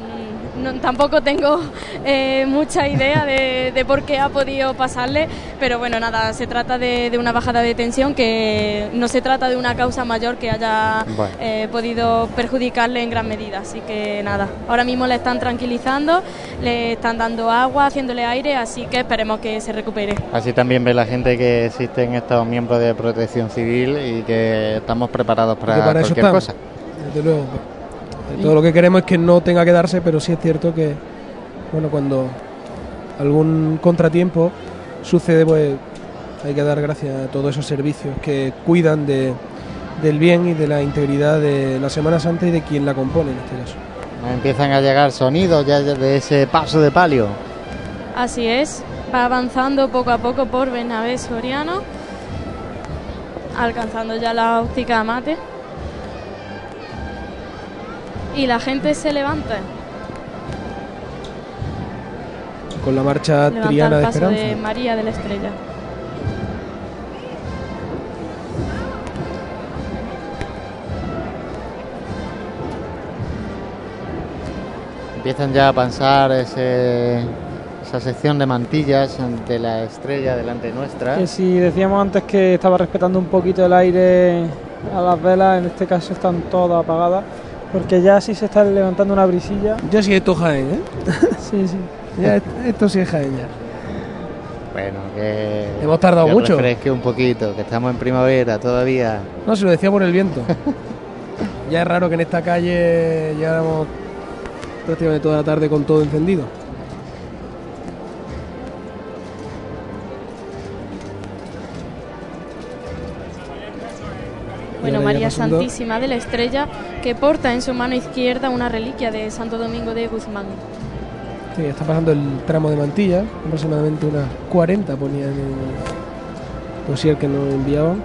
no- tampoco tengo eh, mucha idea de, de por qué ha podido pasarle, pero bueno, nada, se trata de, de una bajada de tensión que no se trata de una causa mayor que haya Bueno. eh, podido perjudicarle en gran medida. Así que nada, ahora mismo le están tranquilizando, le están dando agua, haciéndole aire, así que esperemos que se recupere. Así también ve la gente que existen estos miembros de protección civil y que estamos preparados para, cualquier cosa. Desde luego. Todo lo que queremos es que no tenga que darse, pero sí es cierto que, bueno, cuando algún contratiempo sucede, pues hay que dar gracias a todos esos servicios que cuidan de, del bien y de la integridad de la Semana Santa y de quien la compone en este caso. Empiezan a llegar sonidos ya de ese paso de palio. Así es, va avanzando poco a poco por Bernabé Soriano, alcanzando ya la óptica Amate. Y la gente se levanta. Con la marcha Levanta triana el de paso Esperanza. de María de la Estrella. Empiezan ya a pasar ese- esa sección de mantillas de la estrella delante nuestra. Que si decíamos antes que estaba respetando un poquito el aire a las velas, en este caso están todas apagadas, porque ya sí se está levantando una brisilla. Ya sí esto es Jaén, ¿eh? sí, sí. Ya esto sí es Jaén ya. Bueno, que. Hemos tardado que mucho. refresque un poquito, que estamos en primavera todavía. No, se lo decía por el viento. ya es raro que en esta calle lleváramos prácticamente toda la tarde con todo encendido. Ya María Santísima de la Estrella, que porta en su mano izquierda una reliquia de Santo Domingo de Guzmán. Sí, está pasando el tramo de mantilla, aproximadamente unas 40 ponían en el dossier que nos enviaban.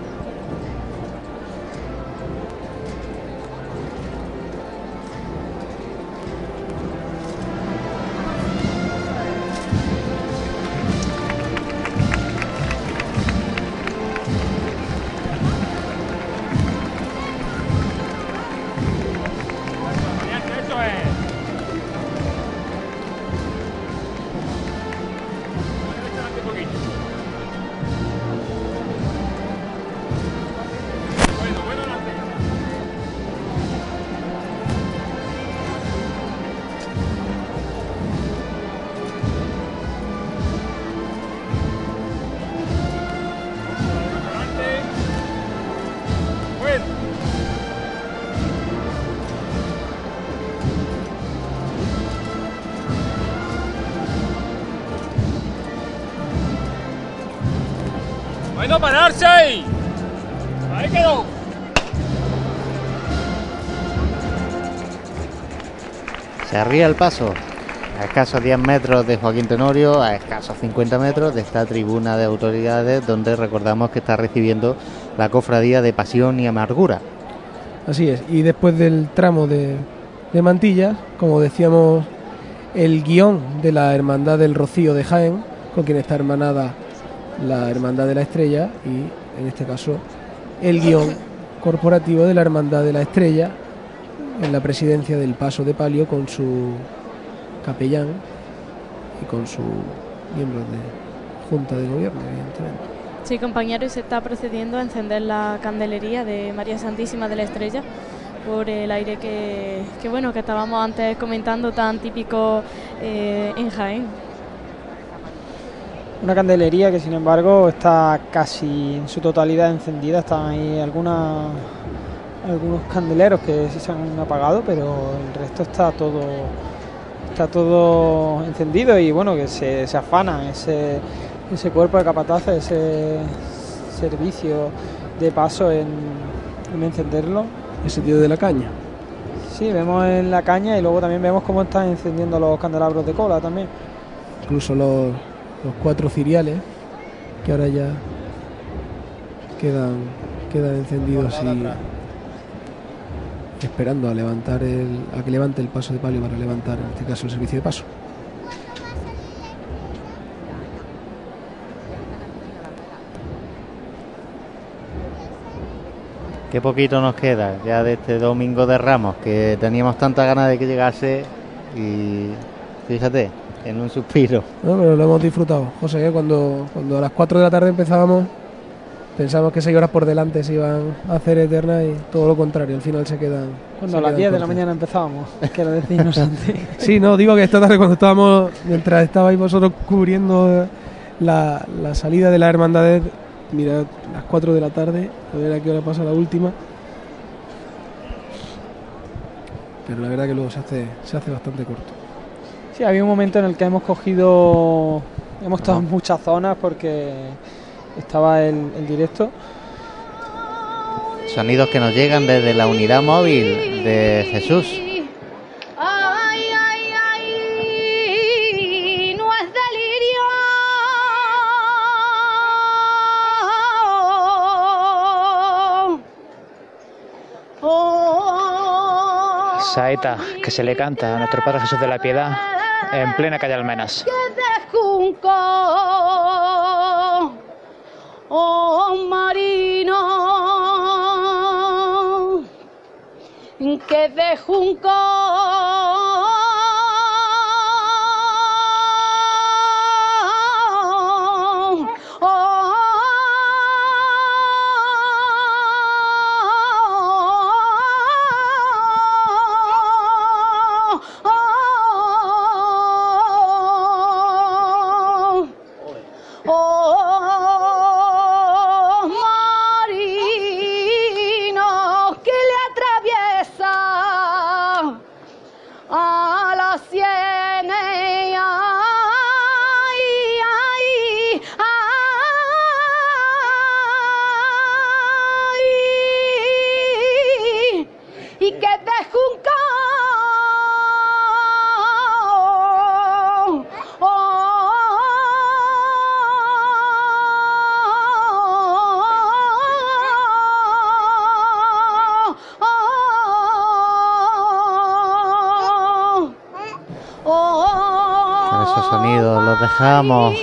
Se arría el paso. A escasos 10 metros de Joaquín Tenorio, a escasos 50 metros de esta tribuna de autoridades donde recordamos que está recibiendo la cofradía de Pasión y Amargura. Así es, y después del tramo de, de mantillas, como decíamos, el guion de la Hermandad del Rocío de Jaén, con quien está hermanada la Hermandad de la Estrella, y en este caso el guion corporativo de la Hermandad de la Estrella, en la presidencia del Paso de Palio, con su capellán y con su miembro de Junta de Gobierno, evidentemente. Sí, compañero, y se está procediendo a encender la candelería de María Santísima de la Estrella por el aire que, que bueno, que estábamos antes comentando, tan típico eh, en Jaén. Una candelería que sin embargo está casi en su totalidad encendida. Están ahí algunas algunos candeleros que sí se han apagado, pero el resto está todo está todo encendido y bueno que se, se afana ese, ese cuerpo de capataces, ese servicio de paso en, en encenderlo. Ese tío de la caña. Sí, vemos en la caña y luego también vemos cómo están encendiendo los candelabros de cola también. incluso los, los cuatro ciriales que ahora ya quedan quedan encendidos y esperando a levantar el a que levante el paso de palio para levantar en este caso el servicio de paso Qué poquito nos queda ya de este domingo de Ramos, que teníamos tanta ganas de que llegase y fíjate, en un suspiro. No, pero lo hemos disfrutado José cuando cuando a las 4 de la tarde empezábamos pensábamos que seis horas por delante se iban a hacer eternas y todo lo contrario al final se quedan Cuando a las quedan 10 de la mañana empezábamos, que lo decimos antes. Sí, no, digo que esta tarde cuando estábamos, mientras estabais vosotros cubriendo la, la salida de la hermandad, mirad, las 4 de la tarde, a ver a qué hora pasa la última. Pero la verdad que luego se hace, se hace bastante corto. Sí, había un momento en el que hemos cogido, hemos estado en muchas zonas porque estaba el, el directo. Sonidos que nos llegan desde la unidad móvil de Jesús. Ay, ay, ay, no es delirio. Oh, Saeta que se le canta a nuestro Padre Jesús de la Piedad en plena calle Almenas. que oh marino, que de junco.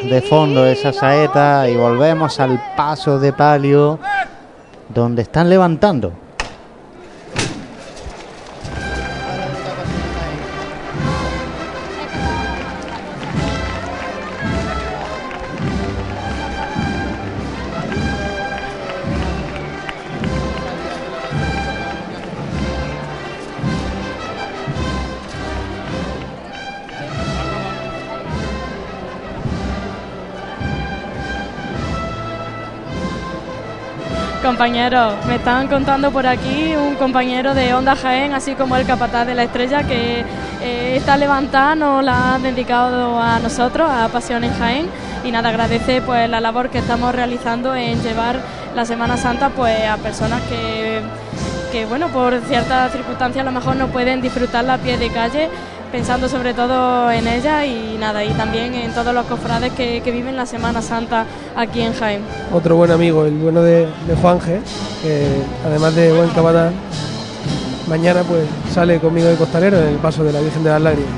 De fondo esa saeta y volvemos al paso de palio donde están levantando. Compañeros, me están contando por aquí un compañero de Onda Jaén, así como el capataz de la estrella, que eh, esta levantada nos la ha dedicado a nosotros, a Pasión en Jaén. Y nada, agradece pues la labor que estamos realizando en llevar la Semana Santa pues a personas que, que bueno, por ciertas circunstancias a lo mejor no pueden disfrutarla a pie de calle, pensando sobre todo en ella y nada, y también en todos los cofrades que, que viven la Semana Santa aquí en Jaén. Otro buen amigo, el bueno de, de Juanje, que además de buen capataz, mañana pues sale conmigo de costalero en el paso de la Virgen de las Lágrimas.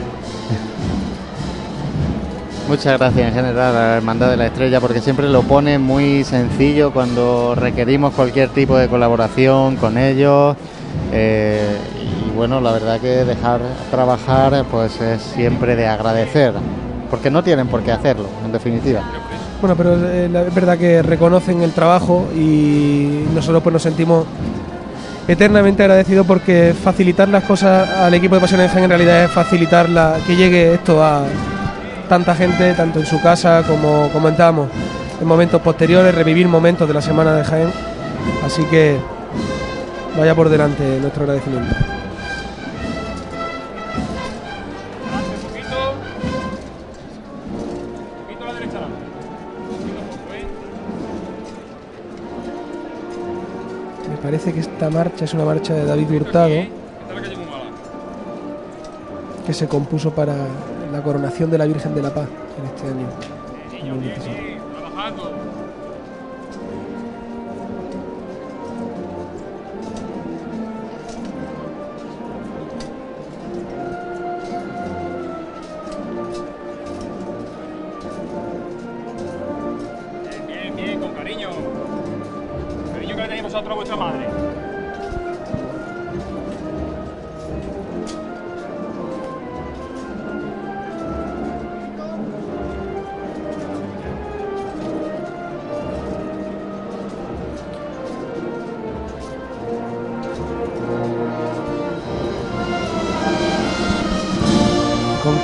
Muchas gracias en general a la Hermandad de la Estrella porque siempre lo pone muy sencillo cuando requerimos cualquier tipo de colaboración con ellos. eh, y bueno, la verdad que dejar trabajar pues es siempre de agradecer porque no tienen por qué hacerlo, en definitiva. Bueno, pero eh, es verdad que reconocen el trabajo y nosotros pues nos sentimos eternamente agradecidos porque facilitar las cosas al equipo de Pasión en Jaén en realidad es facilitar la, que llegue esto a tanta gente, tanto en su casa como comentábamos en momentos posteriores, revivir momentos de la semana de Jaén. Así que vaya por delante nuestro agradecimiento. Parece que esta marcha es una marcha de David Hurtado que se compuso para la coronación de la Virgen de la Paz en este año. 2016.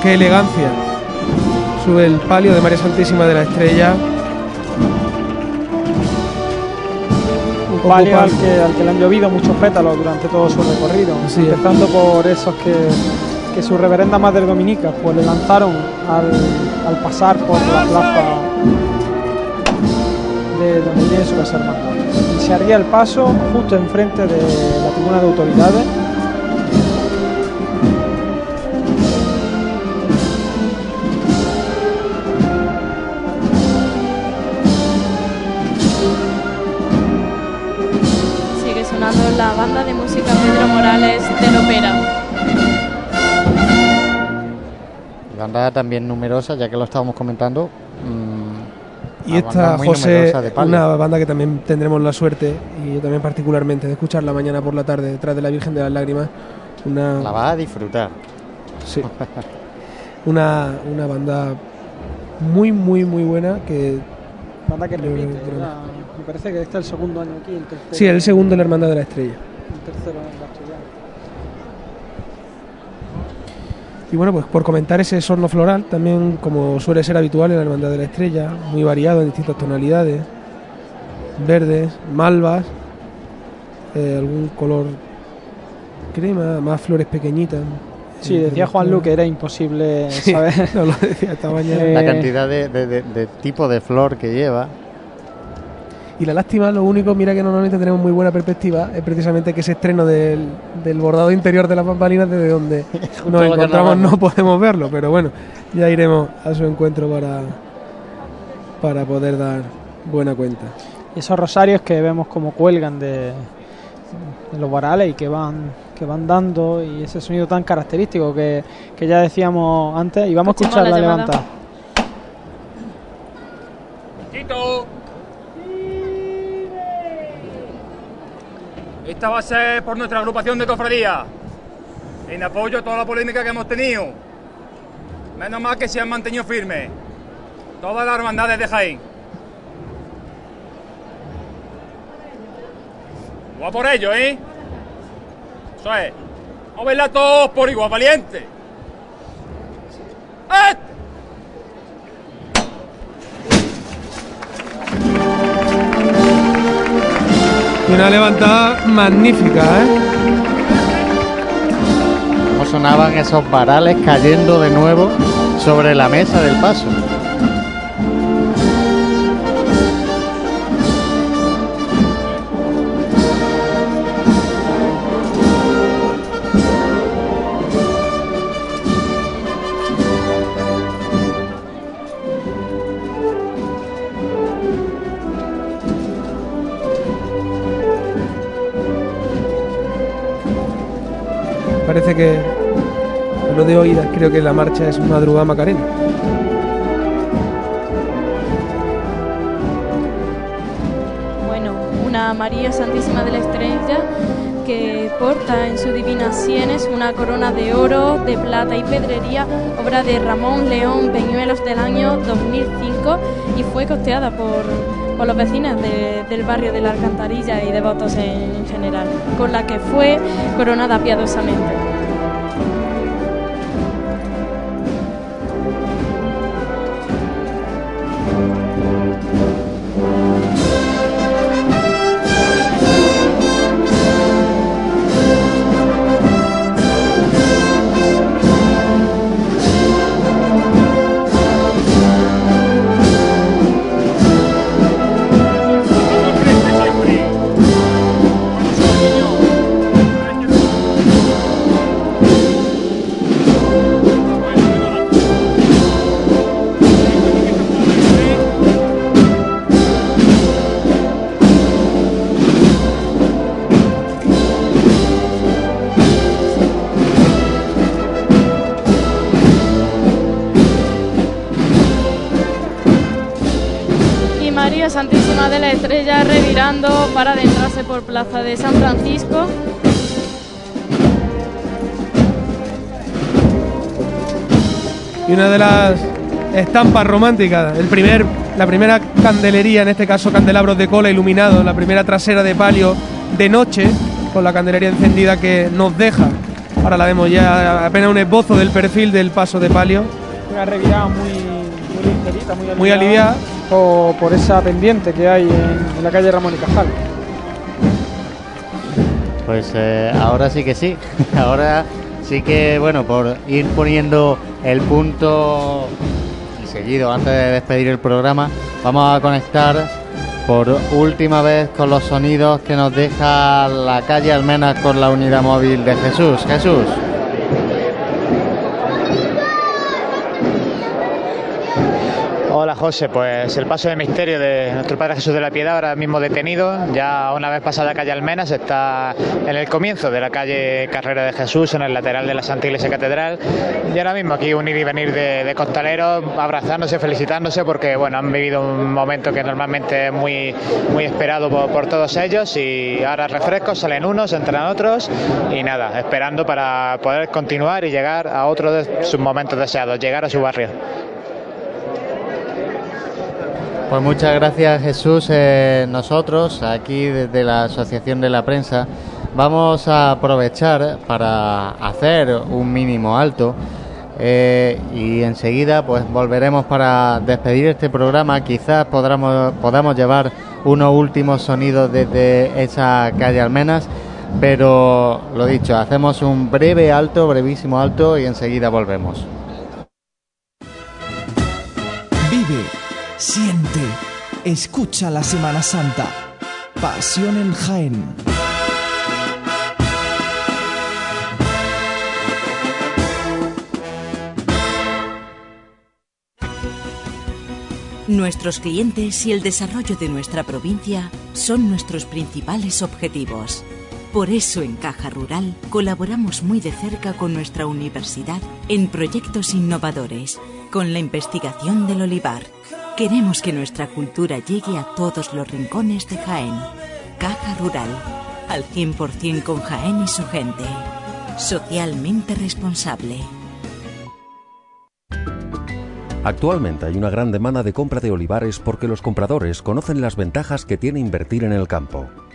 Qué elegancia sube el palio de María Santísima de la Estrella. Un palio al que, al que le han llovido muchos pétalos durante todo su recorrido, es. empezando por esos que, que su reverenda madre dominica pues le lanzaron al, al pasar por la plaza de donde tiene su ambas hermandades. Y se haría el paso justo enfrente de la tribuna de autoridades. Banda también numerosa, ya que lo estábamos comentando. mm, Y esta, José, una banda que también tendremos la suerte, y yo también particularmente, de escucharla mañana por la tarde detrás de la Virgen de las Lágrimas. Una, La vas a disfrutar. Sí. una, una banda muy, muy, muy buena que... Banda que repite. Me parece que este es el segundo año aquí, el tercero. Sí, el segundo de la Hermandad de la Estrella. El tercero en la Asturiana. Y bueno, pues por comentar ese sorno floral, también como suele ser habitual en la Hermandad de la Estrella, muy variado en distintas tonalidades, verdes, malvas, eh, algún color crema, más flores pequeñitas. Sí, decía Juan Lu que era imposible Sí, saber. no, lo decía esta mañana. Eh, La cantidad de, de- de- de tipo de flor que lleva. Y la lástima, lo único, mira que normalmente tenemos muy buena perspectiva, es precisamente que ese estreno del, del bordado interior de las bambalinas desde donde nos encontramos no podemos verlo, pero bueno, ya iremos a su encuentro para, para poder dar buena cuenta. Y esos rosarios que vemos como cuelgan de, de los varales y que van que van dando y ese sonido tan característico que, que ya decíamos antes y vamos a escuchar la, levantada. Esta va a ser por nuestra agrupación de cofradía, en apoyo a toda la polémica que hemos tenido. Menos mal que se han mantenido firmes. Todas las hermandades de Jaén. Va por ello, ¿eh? Eso es. Vamos a verla todos por igual, valiente. ¡Eh! Una levantada magnífica, ¿eh? Cómo sonaban esos varales cayendo de nuevo sobre la mesa del paso. Que lo de oídas creo que la marcha es madrugada Macarena. Bueno, una María Santísima de la Estrella que porta en su divina sienes una corona de oro, de plata y pedrería, obra de Ramón León Peñuelos del año 2005 y fue costeada por, los vecinos de- del barrio de la Alcantarilla y devotos en general, con la que fue coronada piadosamente. Plaza de San Francisco. Y una de las estampas románticas, el primer, la primera candelería, en este caso candelabros de cola iluminados, la primera trasera de palio de noche, con la candelería encendida que nos deja. Ahora la vemos ya apenas un esbozo del perfil del paso de palio. Una revirada muy, muy ligerita, muy aliviada. Muy aliviada. Por, por esa pendiente que hay en, en la calle Ramón y Cajal. Pues eh, ahora sí que sí. Ahora sí que, bueno, por ir poniendo el punto seguido antes de despedir el programa, vamos a conectar por última vez con los sonidos que nos deja la calle Almenas con la unidad móvil de Jesús. Jesús. José, pues el paso de misterio de nuestro Padre Jesús de la Piedad ahora mismo detenido, ya una vez pasada la calle Almenas está en el comienzo de la calle Carrera de Jesús, en el lateral de la Santa Iglesia Catedral. Y ahora mismo aquí un ir y venir de, de costaleros abrazándose, felicitándose porque bueno, han vivido un momento que normalmente es muy, muy esperado por, por todos ellos. Y ahora refrescos, salen unos, entran otros. Y nada, esperando para poder continuar y llegar a otro de sus momentos deseados, llegar a su barrio. Pues muchas gracias Jesús. Eh, nosotros aquí desde la Asociación de la Prensa vamos a aprovechar para hacer un mínimo alto eh, y enseguida pues volveremos para despedir este programa. Quizás podamos, podamos llevar unos últimos sonidos desde esa calle Almenas, pero lo dicho, hacemos un breve alto, brevísimo alto y enseguida volvemos. Siente, escucha la Semana Santa. Pasión en Jaén. Nuestros clientes y el desarrollo de nuestra provincia son nuestros principales objetivos. Por eso en Caja Rural colaboramos muy de cerca con nuestra universidad en proyectos innovadores, con la investigación del olivar. Queremos que nuestra cultura llegue a todos los rincones de Jaén. Caja Rural, al 100% con Jaén y su gente. Socialmente responsable. Actualmente hay una gran demanda de compra de olivares porque los compradores conocen las ventajas que tiene invertir en el campo.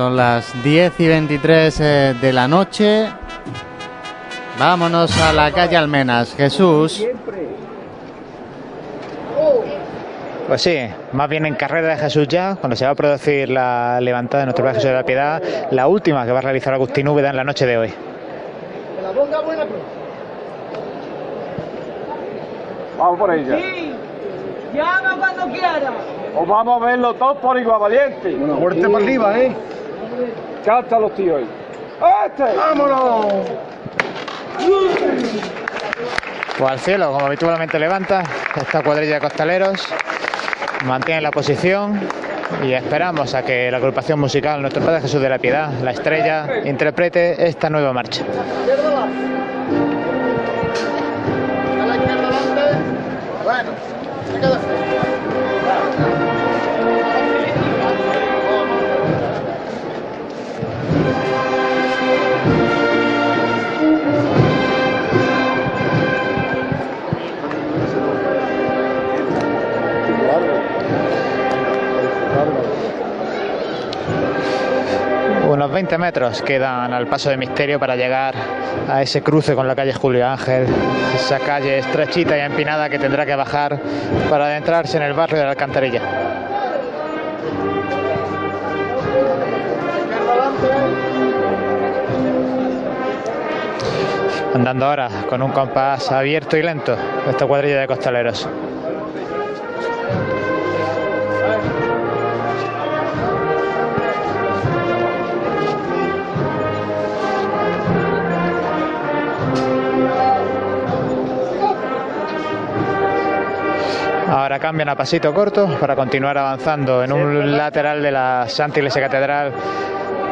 Son las 10 y 23 eh, de la noche. Vámonos a la calle Almenas. Jesús. Pues sí, más bien en carrera de Jesús ya, cuando se va a producir la levantada de nuestro Padre Jesús de la Piedad, la última que va a realizar Agustín Úbeda en la noche de hoy. Vamos por ella. Sí, llama cuando quiera. O vamos a verlo todos por igual, valiente. fuerte para arriba, ¿eh? Canta los tíos. ¡Este! ¡Vámonos! Pues al cielo, como habitualmente levanta esta cuadrilla de costaleros, mantiene la posición y esperamos a que la agrupación musical Nuestro Padre Jesús de la Piedad, la estrella, interprete esta nueva marcha. Bueno, Unos 20 metros quedan al paso de misterio para llegar a ese cruce con la calle Julio Ángel, esa calle estrechita y empinada que tendrá que bajar para adentrarse en el barrio de la Alcantarilla. Andando ahora con un compás abierto y lento esta cuadrilla de costaleros. Ahora cambian a pasito corto para continuar avanzando en un lateral de la Santa Iglesia Catedral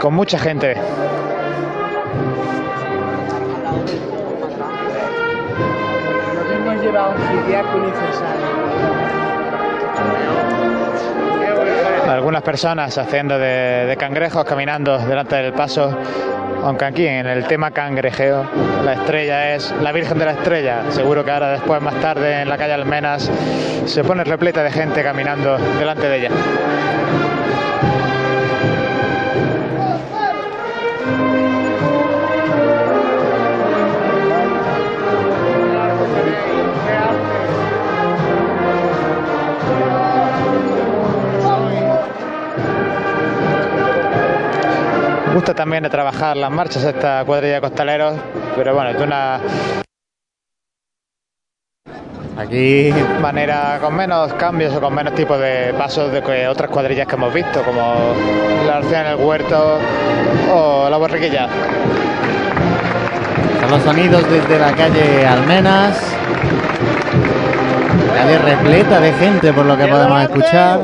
con mucha gente. Nos hemos llevado un diácono Algunas personas haciendo de, cangrejos caminando delante del paso, aunque aquí en el tema cangrejeo la estrella es la Virgen de la Estrella. Seguro que ahora después más tarde en la calle Almenas se pone repleta de gente caminando delante de ella. Gusta también de trabajar las marchas esta cuadrilla de costaleros, pero bueno, de una Aquí manera con menos cambios o con menos tipos de pasos de que otras cuadrillas que hemos visto, como la Arcea en el Huerto o la Borriquilla. Están los sonidos desde la calle Almenas. Calle repleta de gente por lo que podemos escuchar.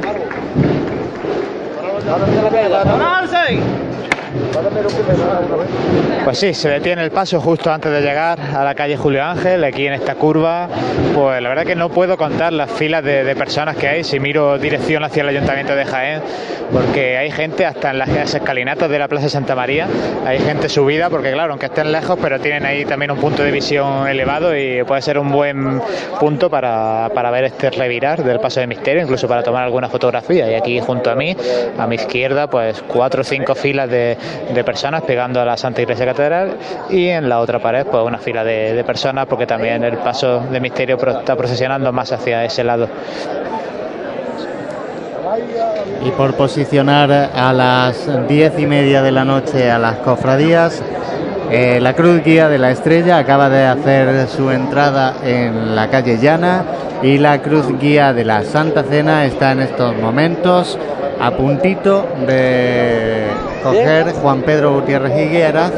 Pues sí, se detiene el paso justo antes de llegar a la calle Julio Ángel, aquí en esta curva. Pues la verdad que no puedo contar las filas de, personas que hay si miro dirección hacia el Ayuntamiento de Jaén, porque hay gente hasta en las escalinatas de la Plaza Santa María, hay gente subida, porque claro, aunque estén lejos, pero tienen ahí también un punto de visión elevado y puede ser un buen punto para, para ver este revirar del paso de misterio, incluso para tomar alguna fotografía. Y aquí junto a mí, a mi izquierda, pues cuatro o cinco filas de, de personas pegando a la Santa Iglesia Catedral y en la otra pared, pues una fila de, personas, porque también el paso de misterio está procesionando más hacia ese lado. Y por posicionar a las diez y media de la noche a las cofradías, eh, la Cruz Guía de la Estrella acaba de hacer su entrada en la calle Llana y la Cruz Guía de la Santa Cena está en estos momentos a puntito de coger Juan Pedro Gutiérrez Higueras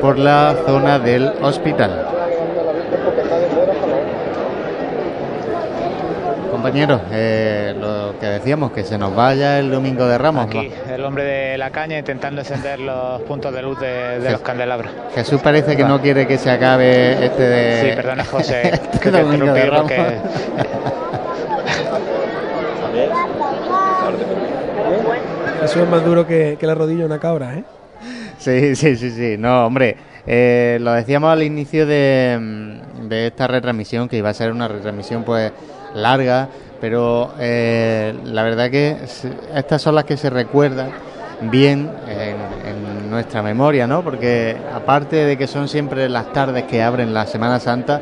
por la zona del hospital. Compañeros, eh, lo que decíamos, que se nos vaya el domingo de Ramos. Aquí, el hombre de la caña intentando encender los puntos de luz de, los candelabros. Jesús parece que no quiere que se acabe este de... Sí, perdona José, este que te de Ramos. porque Es más duro que, que la rodilla de una cabra, ¿eh? Sí, sí, sí, sí. No, hombre, eh, lo decíamos al inicio de, mm, de esta retransmisión, que iba a ser una retransmisión pues larga, pero eh, la verdad que estas son las que se recuerdan bien en, nuestra memoria, ¿no? Porque aparte de que son siempre las tardes que abren la Semana Santa,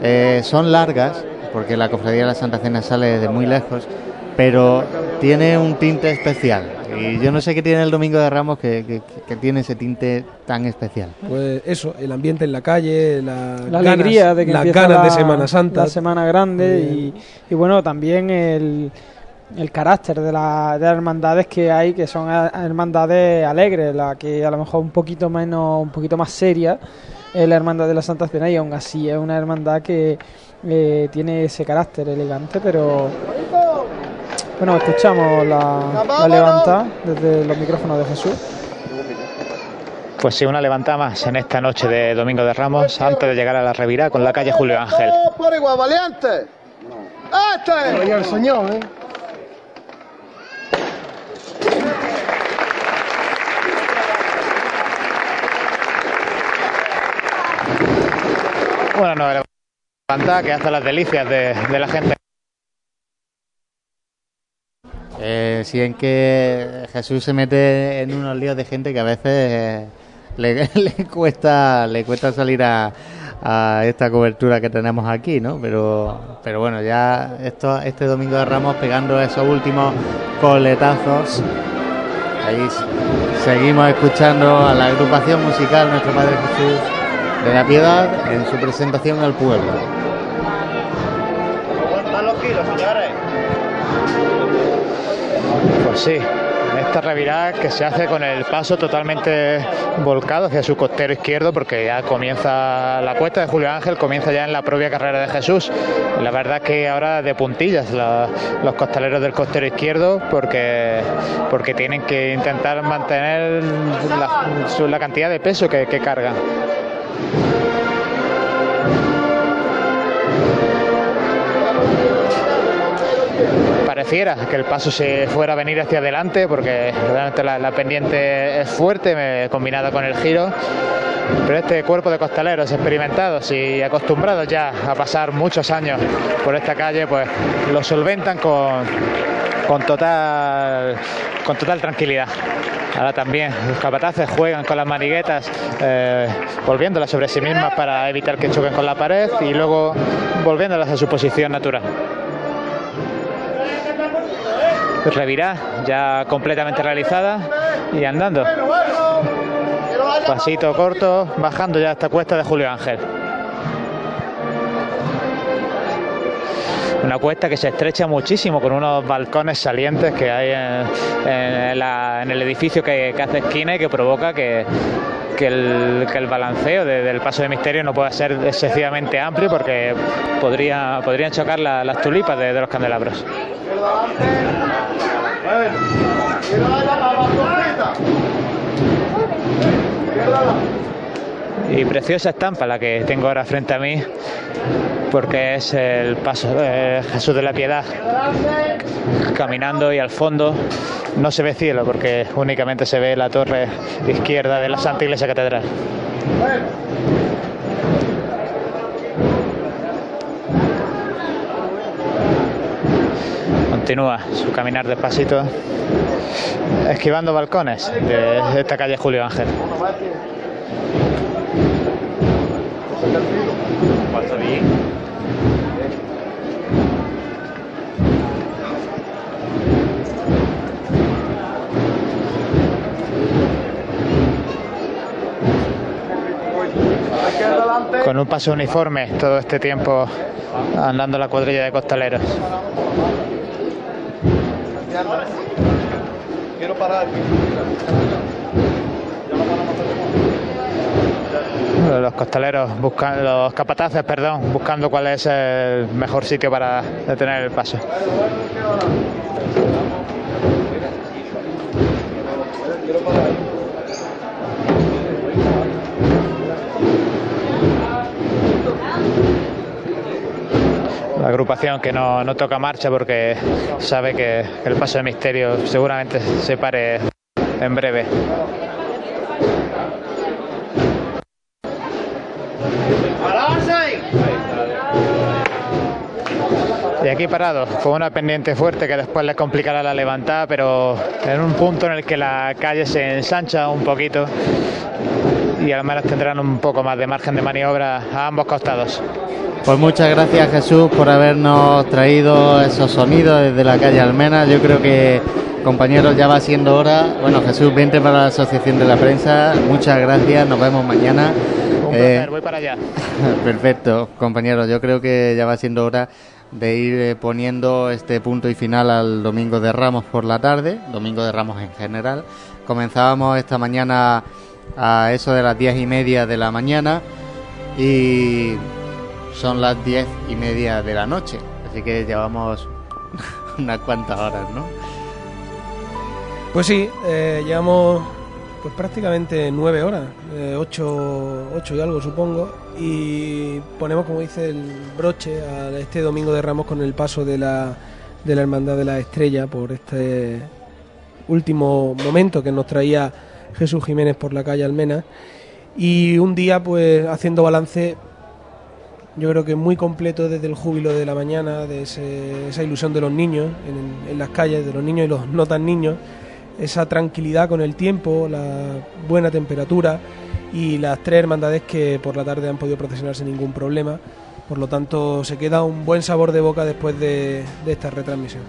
eh, son largas, porque la Cofradía de la Santa Cena sale desde muy lejos, pero tiene un tinte especial. Y yo no sé qué tiene el Domingo de Ramos que, que- que tiene ese tinte tan especial. Pues eso, el ambiente en la calle, la, la ganas- alegría de que las ganas la, de Semana Santa. la Semana Grande y, y bueno, también el, el carácter de, la, de las hermandades que hay, que son a- hermandades alegres, la que a lo mejor un poquito menos, un poquito más seria es la hermandad de la Santa Cena y aún así es una hermandad que eh, tiene ese carácter elegante, pero bueno, escuchamos la, la levanta desde los micrófonos de Jesús. Pues sí, una levantada más en esta noche de Domingo de Ramos antes de llegar a la revirá con la calle Julio Ángel. ¡Oh, por igual, valiente! ¡Este! El señor, ¿eh? Bueno, no, levantada que hace las delicias de, de la gente. Sí, en que Jesús se mete en unos líos de gente que a veces eh, le, le cuesta le cuesta salir a, esta cobertura que tenemos aquí, ¿no? Pero, pero bueno, ya esto, este domingo de Ramos pegando esos últimos coletazos. Ahí seguimos escuchando a la agrupación musical Nuestro Padre Jesús de la Piedad en su presentación al pueblo. Sí, esta revirada que se hace con el paso totalmente volcado hacia su costero izquierdo porque ya comienza la cuesta de Julio Ángel, comienza ya en la propia carrera de Jesús. La verdad que ahora de puntillas la- los costaleros del costero izquierdo porque, porque tienen que intentar mantener la, cantidad de peso que cargan. Pareciera que el paso se fuera a venir hacia adelante porque realmente la, pendiente es fuerte me- combinada con el giro pero este cuerpo de costaleros experimentados y acostumbrados ya a pasar muchos años por esta calle pues lo solventan con, con total con total tranquilidad Ahora también los capataces juegan con las maniguetas, eh, volviéndolas sobre sí mismas para evitar que choquen con la pared y luego volviéndolas a su posición natural. Revirá ya completamente realizada y andando. Pasito corto, bajando ya esta cuesta de Julio Ángel. Una cuesta que se estrecha muchísimo con unos balcones salientes que hay en, la- en el edificio que, hace esquina y que provoca que, el, balanceo de- del paso de misterio no pueda ser excesivamente amplio porque podría, podrían chocar la- las tulipas de, de los candelabros. Y preciosa estampa la que tengo ahora frente a mí, porque es el paso de Jesús de la Piedad caminando y al fondo no se ve cielo porque únicamente se ve la torre izquierda de la Santa Iglesia Catedral. Continúa su caminar despacito, esquivando balcones de esta calle Julio Ángel. Con un paso uniforme todo este tiempo andando la cuadrilla de costaleros. Quiero parar. Los costaleros buscan, los capataces, perdón, buscando cuál es el mejor sitio para detener el paso. La agrupación que no, no toca marcha porque sabe que el paso de misterio seguramente se pare en breve. Y aquí parado, con una pendiente fuerte que después les complicará la levantada, pero en un punto en el que la calle se ensancha un poquito y al menos tendrán un poco más de margen de maniobra a ambos costados. Pues muchas gracias Jesús por habernos traído esos sonidos desde la calle Almena. Yo creo que compañeros ya va siendo hora. Bueno Jesús, vente para la Asociación de la Prensa. Muchas gracias, nos vemos mañana. Un Eh, placer, voy para allá. Perfecto, compañeros. Yo creo que ya va siendo hora de ir eh, poniendo este punto y final al Domingo de Ramos por la tarde, Domingo de Ramos en general. Comenzábamos esta mañana a eso de las diez y media de la mañana y son las diez y media de la noche, así que llevamos unas cuantas horas, ¿no? Pues sí, eh, llevamos pues prácticamente nueve horas, eh, ocho, ocho y algo supongo, y ponemos, como dice el broche, a este domingo de Ramos con el paso de la, de la Hermandad de la Estrella por este último momento que nos traía Jesús Jiménez por la calle Almena, y un día pues haciendo balance yo creo que muy completo desde el júbilo de la mañana, de ese- esa ilusión de los niños en, en las calles, de los niños y los no tan niños, esa tranquilidad con el tiempo, la buena temperatura y las tres hermandades que por la tarde han podido procesionar sin ningún problema. Por lo tanto, se queda un buen sabor de boca después de, esta retransmisión.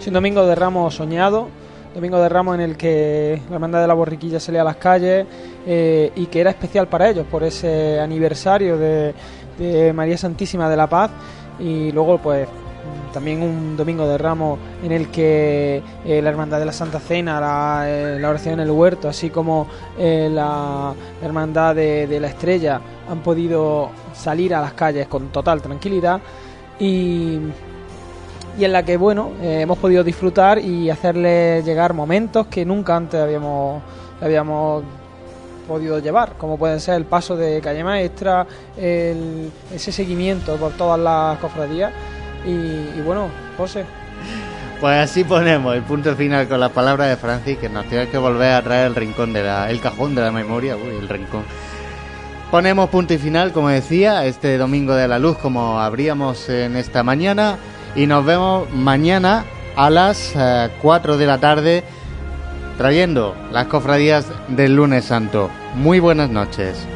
Sí, un domingo de Ramos soñado, domingo de Ramos en el que la hermandad de la borriquilla salía a las calles eh, y que era especial para ellos por ese aniversario de, de María Santísima de la Paz y luego pues también un domingo de Ramos en el que eh, la Hermandad de la Santa Cena, la, eh, oración en el huerto, así como eh, la Hermandad de, la Estrella han podido salir a las calles con total tranquilidad y, y en la que bueno hemos podido disfrutar y hacerle llegar momentos que nunca antes habíamos habíamos podido llevar como pueden ser el paso de calle maestra ese seguimiento por todas las cofradías y, bueno José Pues así ponemos el punto final con las palabras de Francis, que nos tiene que volver a traer el rincón de la, el cajón de la memoria, uy, el rincón. Ponemos punto y final, como decía, este domingo de la luz, como abríamos en esta mañana, y nos vemos mañana a las eh, 4 de la tarde, trayendo las cofradías del lunes santo. Muy buenas noches.